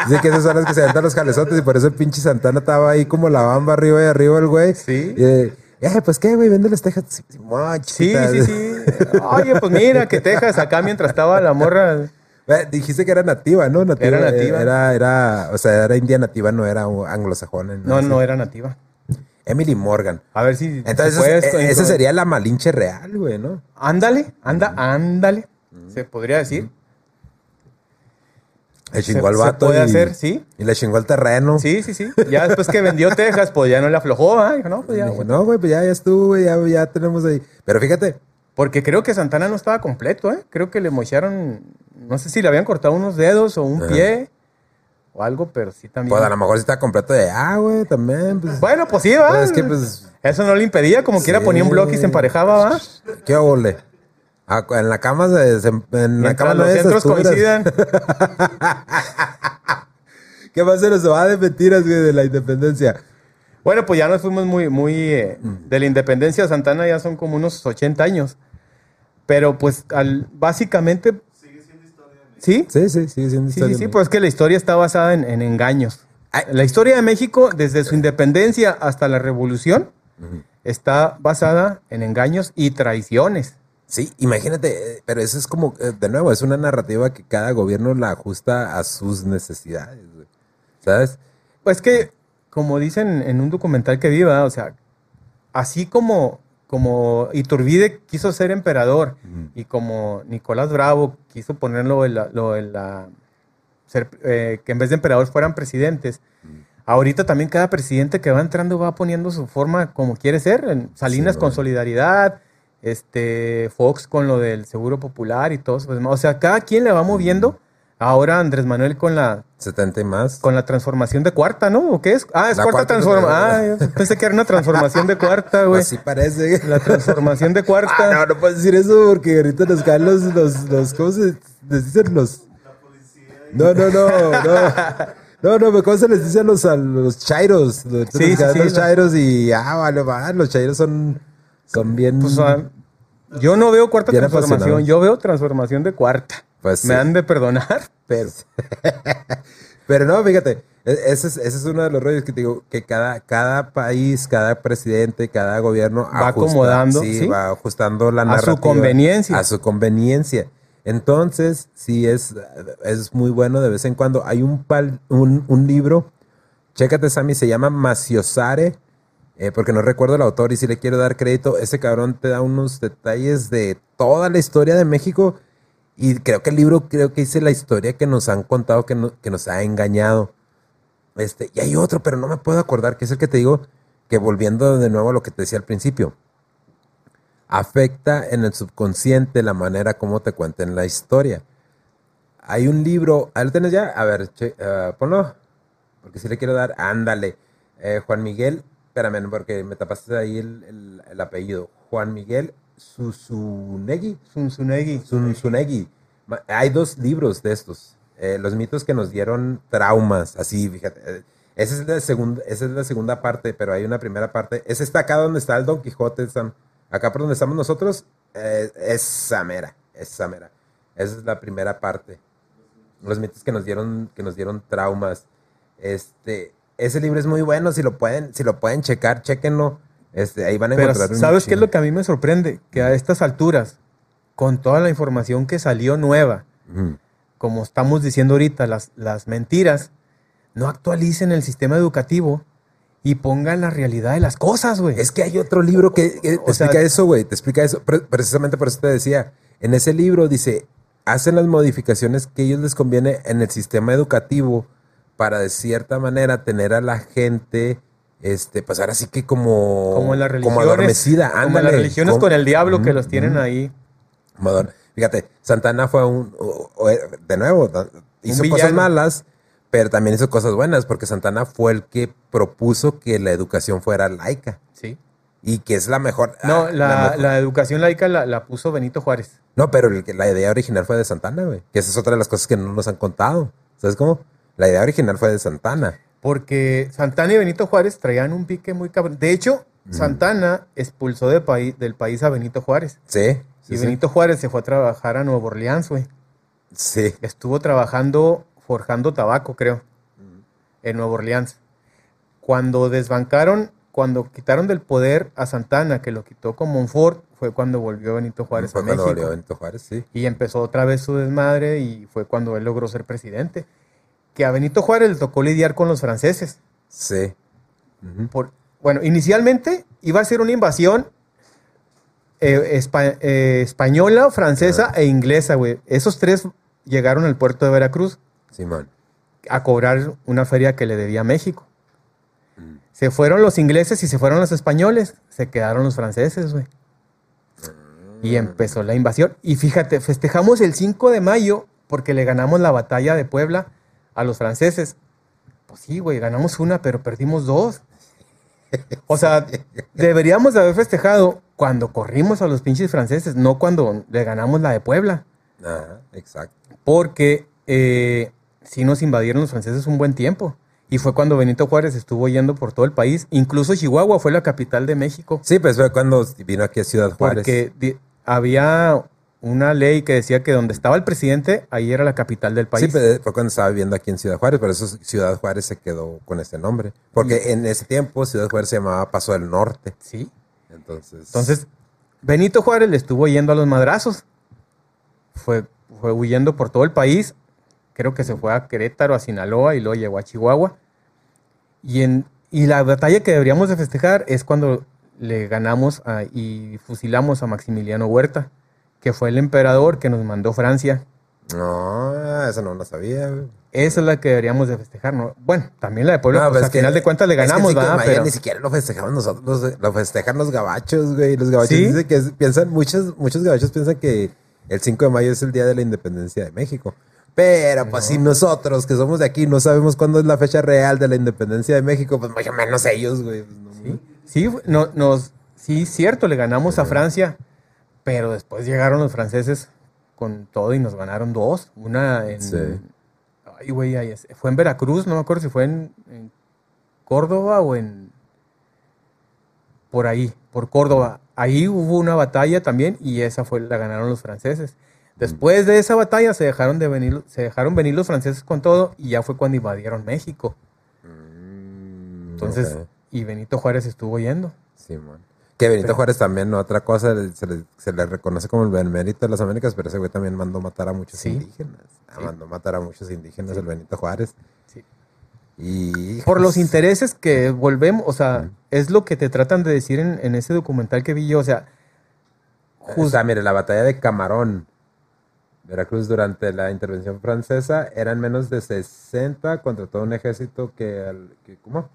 [SPEAKER 1] dicen que esas son las que se aventan los jalezotes y por eso el pinche Santana estaba ahí como la bamba arriba y arriba el güey.
[SPEAKER 2] Sí.
[SPEAKER 1] Y, eh, eh, pues qué, güey, vende las tejas. Sí, sí,
[SPEAKER 2] Sí, sí, sí. Oye, pues mira, que Texas acá mientras estaba la morra.
[SPEAKER 1] Eh, dijiste que era nativa, ¿no? Nativa,
[SPEAKER 2] Era nativa.
[SPEAKER 1] eh, Era, era, o sea, era india nativa, no era anglosajona.
[SPEAKER 2] No, no era nativa.
[SPEAKER 1] Emily Morgan.
[SPEAKER 2] A ver si.
[SPEAKER 1] Entonces,
[SPEAKER 2] puedes-
[SPEAKER 1] eh, esa sería la malinche real, güey, ¿no?
[SPEAKER 2] Ándale, anda, ándale. Se podría decir.
[SPEAKER 1] Le
[SPEAKER 2] Se-
[SPEAKER 1] chingó al
[SPEAKER 2] se
[SPEAKER 1] vato.
[SPEAKER 2] puede
[SPEAKER 1] y,
[SPEAKER 2] hacer, sí.
[SPEAKER 1] Y le chingó el terreno.
[SPEAKER 2] Sí, sí, sí. Ya después que vendió Texas, pues ya no le aflojó, ¿ah? Dijo, no, pues ya. Güey.
[SPEAKER 1] no, güey, pues ya, ya estuvo, güey, ya, ya tenemos ahí. Pero fíjate,
[SPEAKER 2] Porque creo que Santana no estaba completo, ¿eh? Creo que le mocharon, no sé si le habían cortado unos dedos o un
[SPEAKER 1] Ajá.
[SPEAKER 2] pie o algo, pero sí también.
[SPEAKER 1] pues a lo mejor sí está completo de, ah, güey, también, pues.
[SPEAKER 2] Bueno, pues sí, va.
[SPEAKER 1] Pues es que, pues-
[SPEAKER 2] Eso no le impedía, como quiera ponía un bloque y se emparejaba, va.
[SPEAKER 1] ¿Qué ole? En la cama se, se- en la cama no
[SPEAKER 2] los
[SPEAKER 1] esas
[SPEAKER 2] centros coincidan. <laughs>
[SPEAKER 1] ¿Qué se nos va de mentiras, güey, de la independencia?
[SPEAKER 2] Bueno, pues ya nos fuimos muy, muy... eh, de la independencia de Santana ya son como unos 80 años. Pero pues al, básicamente... ¿Sí?
[SPEAKER 1] Sí, sí, sigue siendo
[SPEAKER 2] Sí, sí,
[SPEAKER 1] historia,
[SPEAKER 2] sí,
[SPEAKER 1] ¿no?
[SPEAKER 2] pues es que la historia está basada en, en engaños. La historia de México, desde su independencia hasta la revolución, está basada en engaños y traiciones.
[SPEAKER 1] Sí, imagínate, eh, pero eso es como, eh, de nuevo, es una narrativa que cada gobierno la ajusta a sus necesidades. ¿Sabes?
[SPEAKER 2] Pues que, como dicen en un documental que vi, ¿verdad? o sea, así como, como Iturbide quiso ser emperador y como Nicolás Bravo quiso ponerlo en la, lo en la- ser, eh, que en vez de emperadores fueran presidentes, ahorita también cada presidente que va entrando va poniendo su forma como quiere ser. en Salinas
[SPEAKER 1] Sí,
[SPEAKER 2] con solidaridad, este Fox con lo del seguro popular y todo eso. pues, o sea, cada quien le va moviendo. Ahora Andrés Manuel con la
[SPEAKER 1] 70 y más.
[SPEAKER 2] con la transformación de cuarta, ¿no? ¿O qué es? Ah, es
[SPEAKER 1] La
[SPEAKER 2] cuarta
[SPEAKER 1] cuarta
[SPEAKER 2] transformación. Ah, yo pensé que era una transformación de cuarta, <laughs> güey.
[SPEAKER 1] Así parece.
[SPEAKER 2] La transformación de
[SPEAKER 1] Ah,
[SPEAKER 2] cuarta.
[SPEAKER 1] no, no puedes decir eso porque ahorita nos caen los, los, los ¿cómo se les dicen los? No, no, no, no. No, no, ¿cómo se les dice a los, a los chairos? Ahorita
[SPEAKER 2] Sí, sí,
[SPEAKER 1] los
[SPEAKER 2] no.
[SPEAKER 1] chairos y, ah, vale, va, los chairos son, son bien...
[SPEAKER 2] Pues, ah, yo no veo cuarta transformación, yo veo transformación de cuarta.
[SPEAKER 1] Pues
[SPEAKER 2] Me
[SPEAKER 1] sí.
[SPEAKER 2] han de perdonar, <laughs> pero
[SPEAKER 1] Pero no, fíjate, e- ese es, ese es uno de los rollos que te digo, que cada, cada país, cada presidente, cada gobierno
[SPEAKER 2] Va acomodando,
[SPEAKER 1] sí,
[SPEAKER 2] ¿sí?
[SPEAKER 1] va ajustando la
[SPEAKER 2] A su
[SPEAKER 1] narrativa.
[SPEAKER 2] conveniencia.
[SPEAKER 1] A su conveniencia. Entonces, sí, es, es muy bueno de vez en cuando. Hay un, pal- un, un libro, chécate, Sammy, se llama Maciosare, eh, porque no recuerdo el autor y si le quiero dar crédito, ese cabrón te da unos detalles de toda la historia de México y creo que el libro creo que dice la historia que nos han contado que, no- que nos ha engañado. Este, y hay otro, pero no me puedo acordar, que es el que te digo, que volviendo de nuevo a lo que te decía al principio, afecta en el subconsciente la manera como te cuenten la historia. Hay un libro, ¿ahí lo tienes ya? A ver, ah, ponlo, porque si le quiero dar, ándale. Eh, Juan Miguel, espérame, porque me tapaste ahí el- el apellido. Juan Miguel Susunegui.
[SPEAKER 2] Zunzunegui.
[SPEAKER 1] Zunzunegui. Ma- Hay dos libros de estos. eh, los mitos que nos dieron traumas. Así, fíjate. Esa es, la segunda, esa es la segunda parte, pero hay una primera parte. Es esta acá donde está el Don Quijote. Sam. Acá por donde estamos nosotros. eh, esa mera. Esa mera. Esa es la primera parte. Los mitos que nos dieron, que nos dieron traumas. Este, ese libro es muy bueno. Si lo pueden, si lo pueden checar, chequenlo. Este, ahí van a
[SPEAKER 2] Pero
[SPEAKER 1] encontrar un
[SPEAKER 2] ¿sabes qué es lo que a mí me sorprende? Que a estas alturas, con toda la información que salió nueva, como estamos diciendo ahorita, las, las mentiras, no actualicen el sistema educativo y pongan la realidad de las cosas, güey.
[SPEAKER 1] Es que hay otro libro que, que te
[SPEAKER 2] O sea-
[SPEAKER 1] explica eso, güey. Te explica eso. Pre- precisamente por eso te decía. En ese libro dice, hacen las modificaciones que a ellos les conviene en el sistema educativo para de cierta manera tener a la gente, este, pues ahora sí que como,
[SPEAKER 2] como en las religiones.
[SPEAKER 1] como adormecida.
[SPEAKER 2] como en
[SPEAKER 1] ándale.
[SPEAKER 2] las religiones
[SPEAKER 1] Como-
[SPEAKER 2] con el diablo que los tienen
[SPEAKER 1] ujú.
[SPEAKER 2] ahí.
[SPEAKER 1] Como ador- Fíjate, Santana fue un, o- o, eh, de nuevo, hizo cosas malas, pero también hizo cosas buenas, porque Santana fue el que propuso que la educación fuera laica.
[SPEAKER 2] Sí.
[SPEAKER 1] Y que es la mejor.
[SPEAKER 2] No,
[SPEAKER 1] ah,
[SPEAKER 2] la,
[SPEAKER 1] mejor-
[SPEAKER 2] la educación laica la, la puso Benito Juárez.
[SPEAKER 1] No, pero el la idea original fue de Santana, güey. Que esa es otra de las cosas que no nos han contado. ¿Sabes cómo? La idea original fue de Santana.
[SPEAKER 2] Porque Santana y Benito Juárez traían un pique muy cabrón. De hecho, Santana expulsó de del país a Benito Juárez.
[SPEAKER 1] Sí. sí,
[SPEAKER 2] y
[SPEAKER 1] sí.
[SPEAKER 2] Benito Juárez se fue a trabajar a Nueva Orleans, güey.
[SPEAKER 1] Sí.
[SPEAKER 2] Estuvo trabajando forjando tabaco, creo, en Nueva Orleans. Cuando desbancaron, cuando quitaron del poder a Santana, que lo quitó con Monfort, fue cuando volvió Benito Juárez
[SPEAKER 1] Fue
[SPEAKER 2] a
[SPEAKER 1] cuando
[SPEAKER 2] México.
[SPEAKER 1] volvió Benito Juárez, sí.
[SPEAKER 2] Y empezó otra vez su desmadre y fue cuando él logró ser presidente. Que a Benito Juárez le tocó lidiar con los franceses.
[SPEAKER 1] Sí.
[SPEAKER 2] Por, bueno, inicialmente iba a ser una invasión eh, espa- eh, española, francesa e inglesa, güey. Esos tres llegaron al puerto de Veracruz
[SPEAKER 1] Simón.
[SPEAKER 2] a cobrar una feria que le debía a México. Se fueron los ingleses y se fueron los españoles. Se quedaron los franceses, güey. Y empezó la invasión. Y fíjate, festejamos el 5 de mayo porque le ganamos la batalla de Puebla a los franceses. Pues sí, güey, ganamos una, pero perdimos dos. O sea, deberíamos de haber festejado cuando corrimos a los pinches franceses, no cuando le ganamos la de Puebla.
[SPEAKER 1] Ajá, exacto.
[SPEAKER 2] Porque eh, sí nos invadieron los franceses un buen tiempo. Y fue cuando Benito Juárez estuvo yendo por todo el país. Incluso Chihuahua fue la capital de México.
[SPEAKER 1] Sí, pues fue cuando vino aquí a Ciudad Juárez.
[SPEAKER 2] Porque había una ley que decía que donde estaba el presidente, ahí era la capital del país.
[SPEAKER 1] Sí, pero fue cuando estaba viviendo aquí en Ciudad Juárez, por eso Ciudad Juárez se quedó con este nombre. Porque en ese tiempo Ciudad Juárez se llamaba Paso del Norte.
[SPEAKER 2] Sí.
[SPEAKER 1] Entonces,
[SPEAKER 2] Entonces, Benito Juárez le estuvo yendo a los madrazos. Fue, fue huyendo por todo el país. Creo que se fue a Querétaro, a Sinaloa y luego llegó a Chihuahua. Y, en, y la batalla que deberíamos de festejar es cuando le ganamos a- y fusilamos a Maximiliano Huerta, que fue el emperador que nos mandó Francia.
[SPEAKER 1] no, eso no lo sabía.
[SPEAKER 2] Esa es la que deberíamos de festejar, ¿no? Bueno, también la de Puebla,
[SPEAKER 1] No,
[SPEAKER 2] pues
[SPEAKER 1] pero
[SPEAKER 2] a
[SPEAKER 1] es que-
[SPEAKER 2] final de cuentas le
[SPEAKER 1] es que
[SPEAKER 2] ganamos,
[SPEAKER 1] sí que
[SPEAKER 2] ¿verdad?
[SPEAKER 1] Maya
[SPEAKER 2] Pero-
[SPEAKER 1] Ni siquiera lo festejamos nosotros, lo festejan los gabachos, güey. Los gabachos
[SPEAKER 2] ¿Sí?
[SPEAKER 1] dicen que es- piensan, muchos, muchos gabachos piensan que el 5 de mayo es el día de la independencia de México. Pero pues si nosotros que somos de aquí no sabemos cuándo es la fecha real de la independencia de México, pues mucho menos ellos, güey. Pues, no,
[SPEAKER 2] Sí, sí, no, nos, sí, cierto, le ganamos a Francia, pero después llegaron los franceses con todo y nos ganaron dos. Una en.
[SPEAKER 1] Sí.
[SPEAKER 2] Ay, güey, ahí es- fue en Veracruz, no me acuerdo si fue en, en Córdoba o en. Por ahí, por Córdoba. Ahí hubo una batalla también y esa fue la ganaron los franceses. Después de esa batalla se dejaron de venir, se dejaron venir los franceses con todo y ya fue cuando invadieron México.
[SPEAKER 1] Mm,
[SPEAKER 2] Entonces, y Benito Juárez estuvo yendo.
[SPEAKER 1] Sí, man. Que Benito
[SPEAKER 2] Pero-
[SPEAKER 1] Juárez también, ¿no? otra cosa, se le, se le reconoce como el benemérito de las Américas, pero ese güey también mandó matar a muchos
[SPEAKER 2] Sí.
[SPEAKER 1] indígenas.
[SPEAKER 2] Sí.
[SPEAKER 1] Mandó matar a muchos indígenas el Benito Juárez.
[SPEAKER 2] Sí.
[SPEAKER 1] Y...
[SPEAKER 2] por los intereses que volvemos, o sea, es lo que te tratan de decir en, en ese documental que vi yo, o sea,
[SPEAKER 1] O sea, mire, la batalla de Camarón, Veracruz, durante la intervención francesa, eran menos de 60 contra todo un ejército que... al- que- ¿Cómo?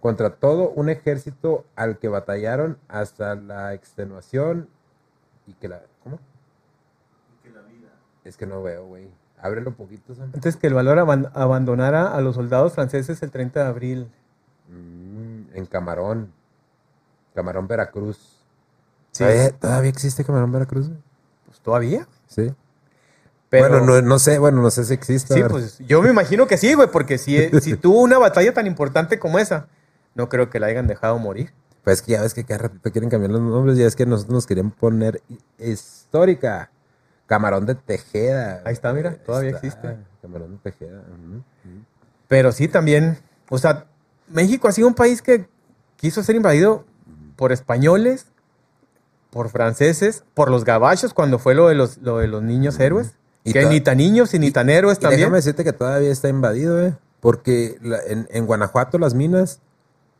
[SPEAKER 1] Contra todo un ejército al que batallaron hasta la extenuación y que la... ¿Cómo? Es que no veo, güey. Ábrelo un poquito, Sam.
[SPEAKER 2] antes que el valor aban- abandonara a los soldados franceses el 30 de abril.
[SPEAKER 1] Mm, en Camarón. Camarón, Veracruz.
[SPEAKER 2] Sí.
[SPEAKER 1] ¿Todavía, todavía existe Camarón, Veracruz?
[SPEAKER 2] Pues todavía.
[SPEAKER 1] Sí.
[SPEAKER 2] Pero,
[SPEAKER 1] bueno, no, no sé, bueno, no sé si existe.
[SPEAKER 2] sí, pues yo me imagino que sí, güey, porque si, <laughs> si tuvo una batalla tan importante como esa, no creo que la hayan dejado morir.
[SPEAKER 1] Pues que ya ves que cada ratito quieren cambiar los nombres. Ya es que nosotros nos querían poner hi- histórica. Camarón de Tejeda.
[SPEAKER 2] Ahí está, mira, todavía existe.
[SPEAKER 1] Camarón de Tejeda.
[SPEAKER 2] Pero sí, también, o sea, México ha sido un país que quiso ser invadido por españoles, por franceses, por los gabachos, cuando fue lo de los, lo de los niños héroes.
[SPEAKER 1] Y
[SPEAKER 2] que ni tan niños y ni tan héroes
[SPEAKER 1] Y
[SPEAKER 2] también.
[SPEAKER 1] déjame decirte que todavía está invadido, ¿eh? Porque la- en, en Guanajuato las minas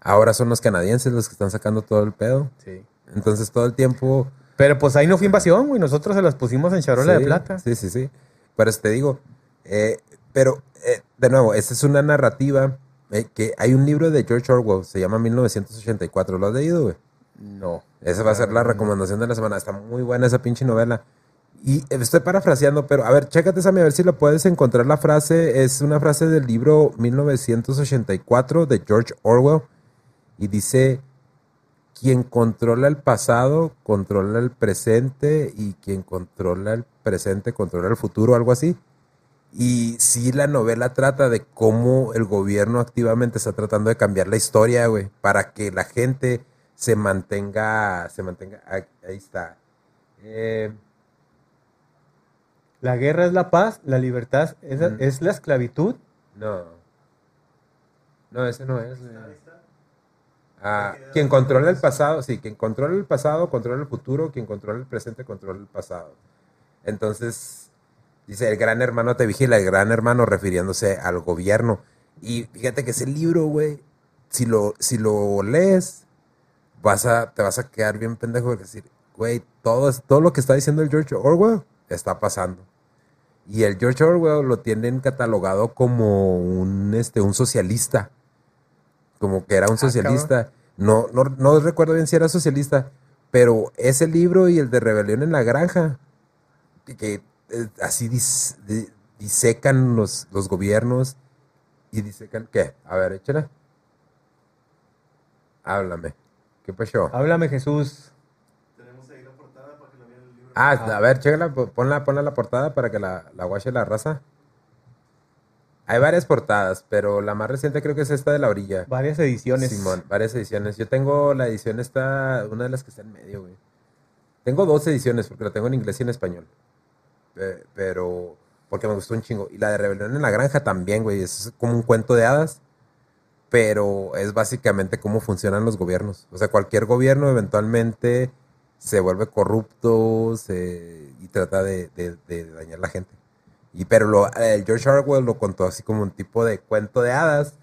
[SPEAKER 1] ahora son los canadienses los que están sacando todo el pedo.
[SPEAKER 2] Sí.
[SPEAKER 1] Entonces todo el tiempo...
[SPEAKER 2] Pero pues ahí no fue invasión, güey. Nosotros se las pusimos en charola de plata.
[SPEAKER 1] Sí, sí, sí. Por eso te digo. eh, pero, eh, de nuevo, esta es una narrativa eh, que hay un libro de George Orwell, se llama 1984. ¿Lo has leído, güey?
[SPEAKER 2] No.
[SPEAKER 1] Esa va a ser la recomendación de la semana. Está muy buena esa pinche novela. Y estoy parafraseando, pero a ver, chécate, Sammy, a ver si lo puedes encontrar la frase. Es una frase del libro 1984 de George Orwell. Y dice, quien controla el pasado, controla el presente. Y quien controla el presente, controla el futuro, algo así. Y sí, la novela trata de cómo el gobierno activamente está tratando de cambiar la historia, güey, para que la gente se mantenga, se mantenga, ahí, ahí está. Eh,
[SPEAKER 2] La guerra es la paz, la libertad es,
[SPEAKER 1] Ujú.
[SPEAKER 2] es la esclavitud.
[SPEAKER 1] no. No, ese no es. Ah, quien controla el pasado, sí, quien controla el pasado, controla el futuro, quien controla el presente, controla el pasado. Entonces, dice, el gran hermano te vigila, el gran hermano refiriéndose al gobierno. Y fíjate que ese libro, güey, si lo, si lo lees, vas a, te vas a quedar bien pendejo de decir, güey, todo, todo lo que está diciendo el George Orwell está pasando. Y el George Orwell lo tienen catalogado como un, este, un socialista. Como que era un socialista. No, no, no recuerdo bien si era socialista, pero ese libro y el de Rebelión en la Granja, que, que, eh, así dis- di- disecan los, los gobiernos y disecan, ¿qué? A ver, échala. Háblame. ¿Qué pasó?
[SPEAKER 2] Háblame Jesús.
[SPEAKER 4] Tenemos ahí la portada para que la vean el libro.
[SPEAKER 1] Ah, a ver, chécala, po- ponla, ponla la portada para que la, la guache la raza. Hay varias portadas, pero la más reciente creo que es esta de la orilla.
[SPEAKER 2] Varias ediciones.
[SPEAKER 1] Simón, varias ediciones. Yo tengo la edición esta, una de las que está en medio, güey. Tengo dos ediciones porque la tengo en inglés y en español. Pe- Pero, porque me gustó un chingo. Y la de Rebelión en la Granja también, güey. Es como un cuento de hadas. Pero es básicamente cómo funcionan los gobiernos. O sea, cualquier gobierno eventualmente se vuelve corrupto se- y trata de, de- de dañar a la gente. Y pero lo, el George Orwell lo contó así como un tipo de cuento de hadas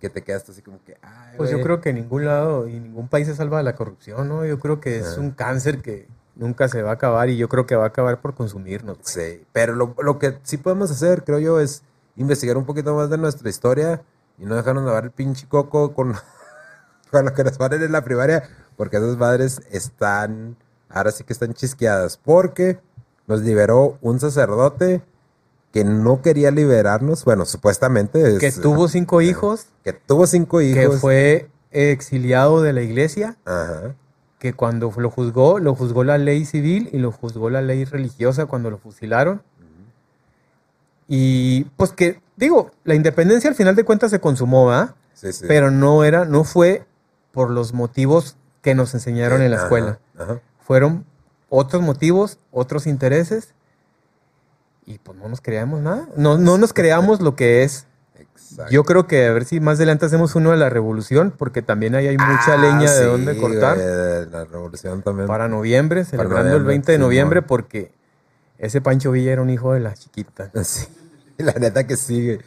[SPEAKER 1] que te quedas así como que, ay,
[SPEAKER 2] Pues yo
[SPEAKER 1] güey.
[SPEAKER 2] creo que ningún lado y ningún país se salva de la corrupción, ¿no? Yo creo que es
[SPEAKER 1] Ah.
[SPEAKER 2] un cáncer que nunca se va a acabar y yo creo que va a acabar por consumirnos. güey.
[SPEAKER 1] Sí, pero lo, lo que sí podemos hacer, creo yo, es investigar un poquito más de nuestra historia y no dejarnos lavar el pinche coco con, <laughs> con lo que nos ponen en la primaria, porque esas madres están, ahora sí que están chisqueadas, porque nos liberó un sacerdote que no quería liberarnos, bueno, supuestamente. es-
[SPEAKER 2] Que tuvo cinco hijos,
[SPEAKER 1] Que tuvo cinco
[SPEAKER 2] que
[SPEAKER 1] hijos.
[SPEAKER 2] fue exiliado de la iglesia,
[SPEAKER 1] Ajá.
[SPEAKER 2] que cuando lo juzgó, lo juzgó la ley civil y lo juzgó la ley religiosa cuando lo fusilaron. Y pues que, digo, la independencia al final de cuentas se consumó, ¿ah?
[SPEAKER 1] Sí, sí.
[SPEAKER 2] Pero no era, no fue por los motivos que nos enseñaron en la
[SPEAKER 1] Ajá,
[SPEAKER 2] escuela.
[SPEAKER 1] ajá.
[SPEAKER 2] Fueron otros motivos, otros intereses. Y pues no nos creamos nada. No, no nos creamos lo que es.
[SPEAKER 1] Exacto.
[SPEAKER 2] Yo creo que a ver si más adelante hacemos uno de la revolución, porque también ahí hay mucha
[SPEAKER 1] Ah,
[SPEAKER 2] leña de dónde cortar.
[SPEAKER 1] güey, la revolución también.
[SPEAKER 2] Para noviembre, celebrando el
[SPEAKER 1] noviembre,
[SPEAKER 2] 20 de noviembre, porque ese Pancho Villa era un hijo de la chiquita. <laughs>
[SPEAKER 1] Sí, la neta que sigue.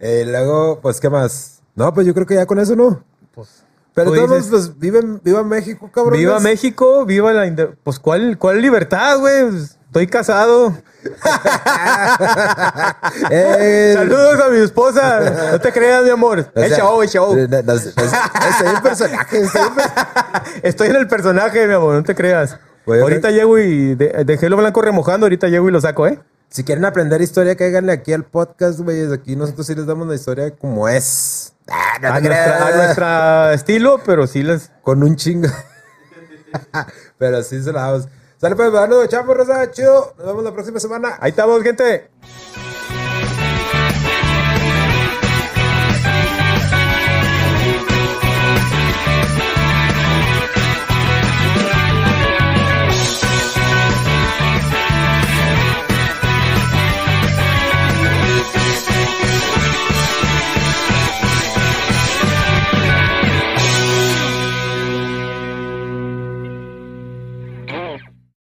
[SPEAKER 1] luego, pues, ¿qué más? No, pues yo creo que ya con eso no.
[SPEAKER 2] Pues,
[SPEAKER 1] Pero todos, pues, viven, viva México, cabrón.
[SPEAKER 2] viva México, viva la... Pues, ¿cuál, cuál libertad, güey? Pues, Estoy casado. <laughs>
[SPEAKER 1] Eh,
[SPEAKER 2] Saludos a mi esposa. No te creas, mi amor.
[SPEAKER 1] o sea,
[SPEAKER 2] show, es show.
[SPEAKER 1] no, no, no, es- Estoy en personaje. Estoy en personaje. <laughs>
[SPEAKER 2] Estoy en el personaje, mi amor, no te creas. Ahorita llego y de- dejé lo blanco remojando, ahorita llego y lo saco, ¿eh?
[SPEAKER 1] Si quieren aprender historia, cáiganle aquí al podcast, güey. Aquí nosotros sí les damos la historia como es. Ah,
[SPEAKER 2] A nuestra, a nuestra estilo, pero sí les...
[SPEAKER 1] Con un chingo. <laughs> Pero sí se la damos. Sale pues, mano, chavo, Rosa, chido. Nos vemos la próxima semana.
[SPEAKER 2] Ahí estamos, gente.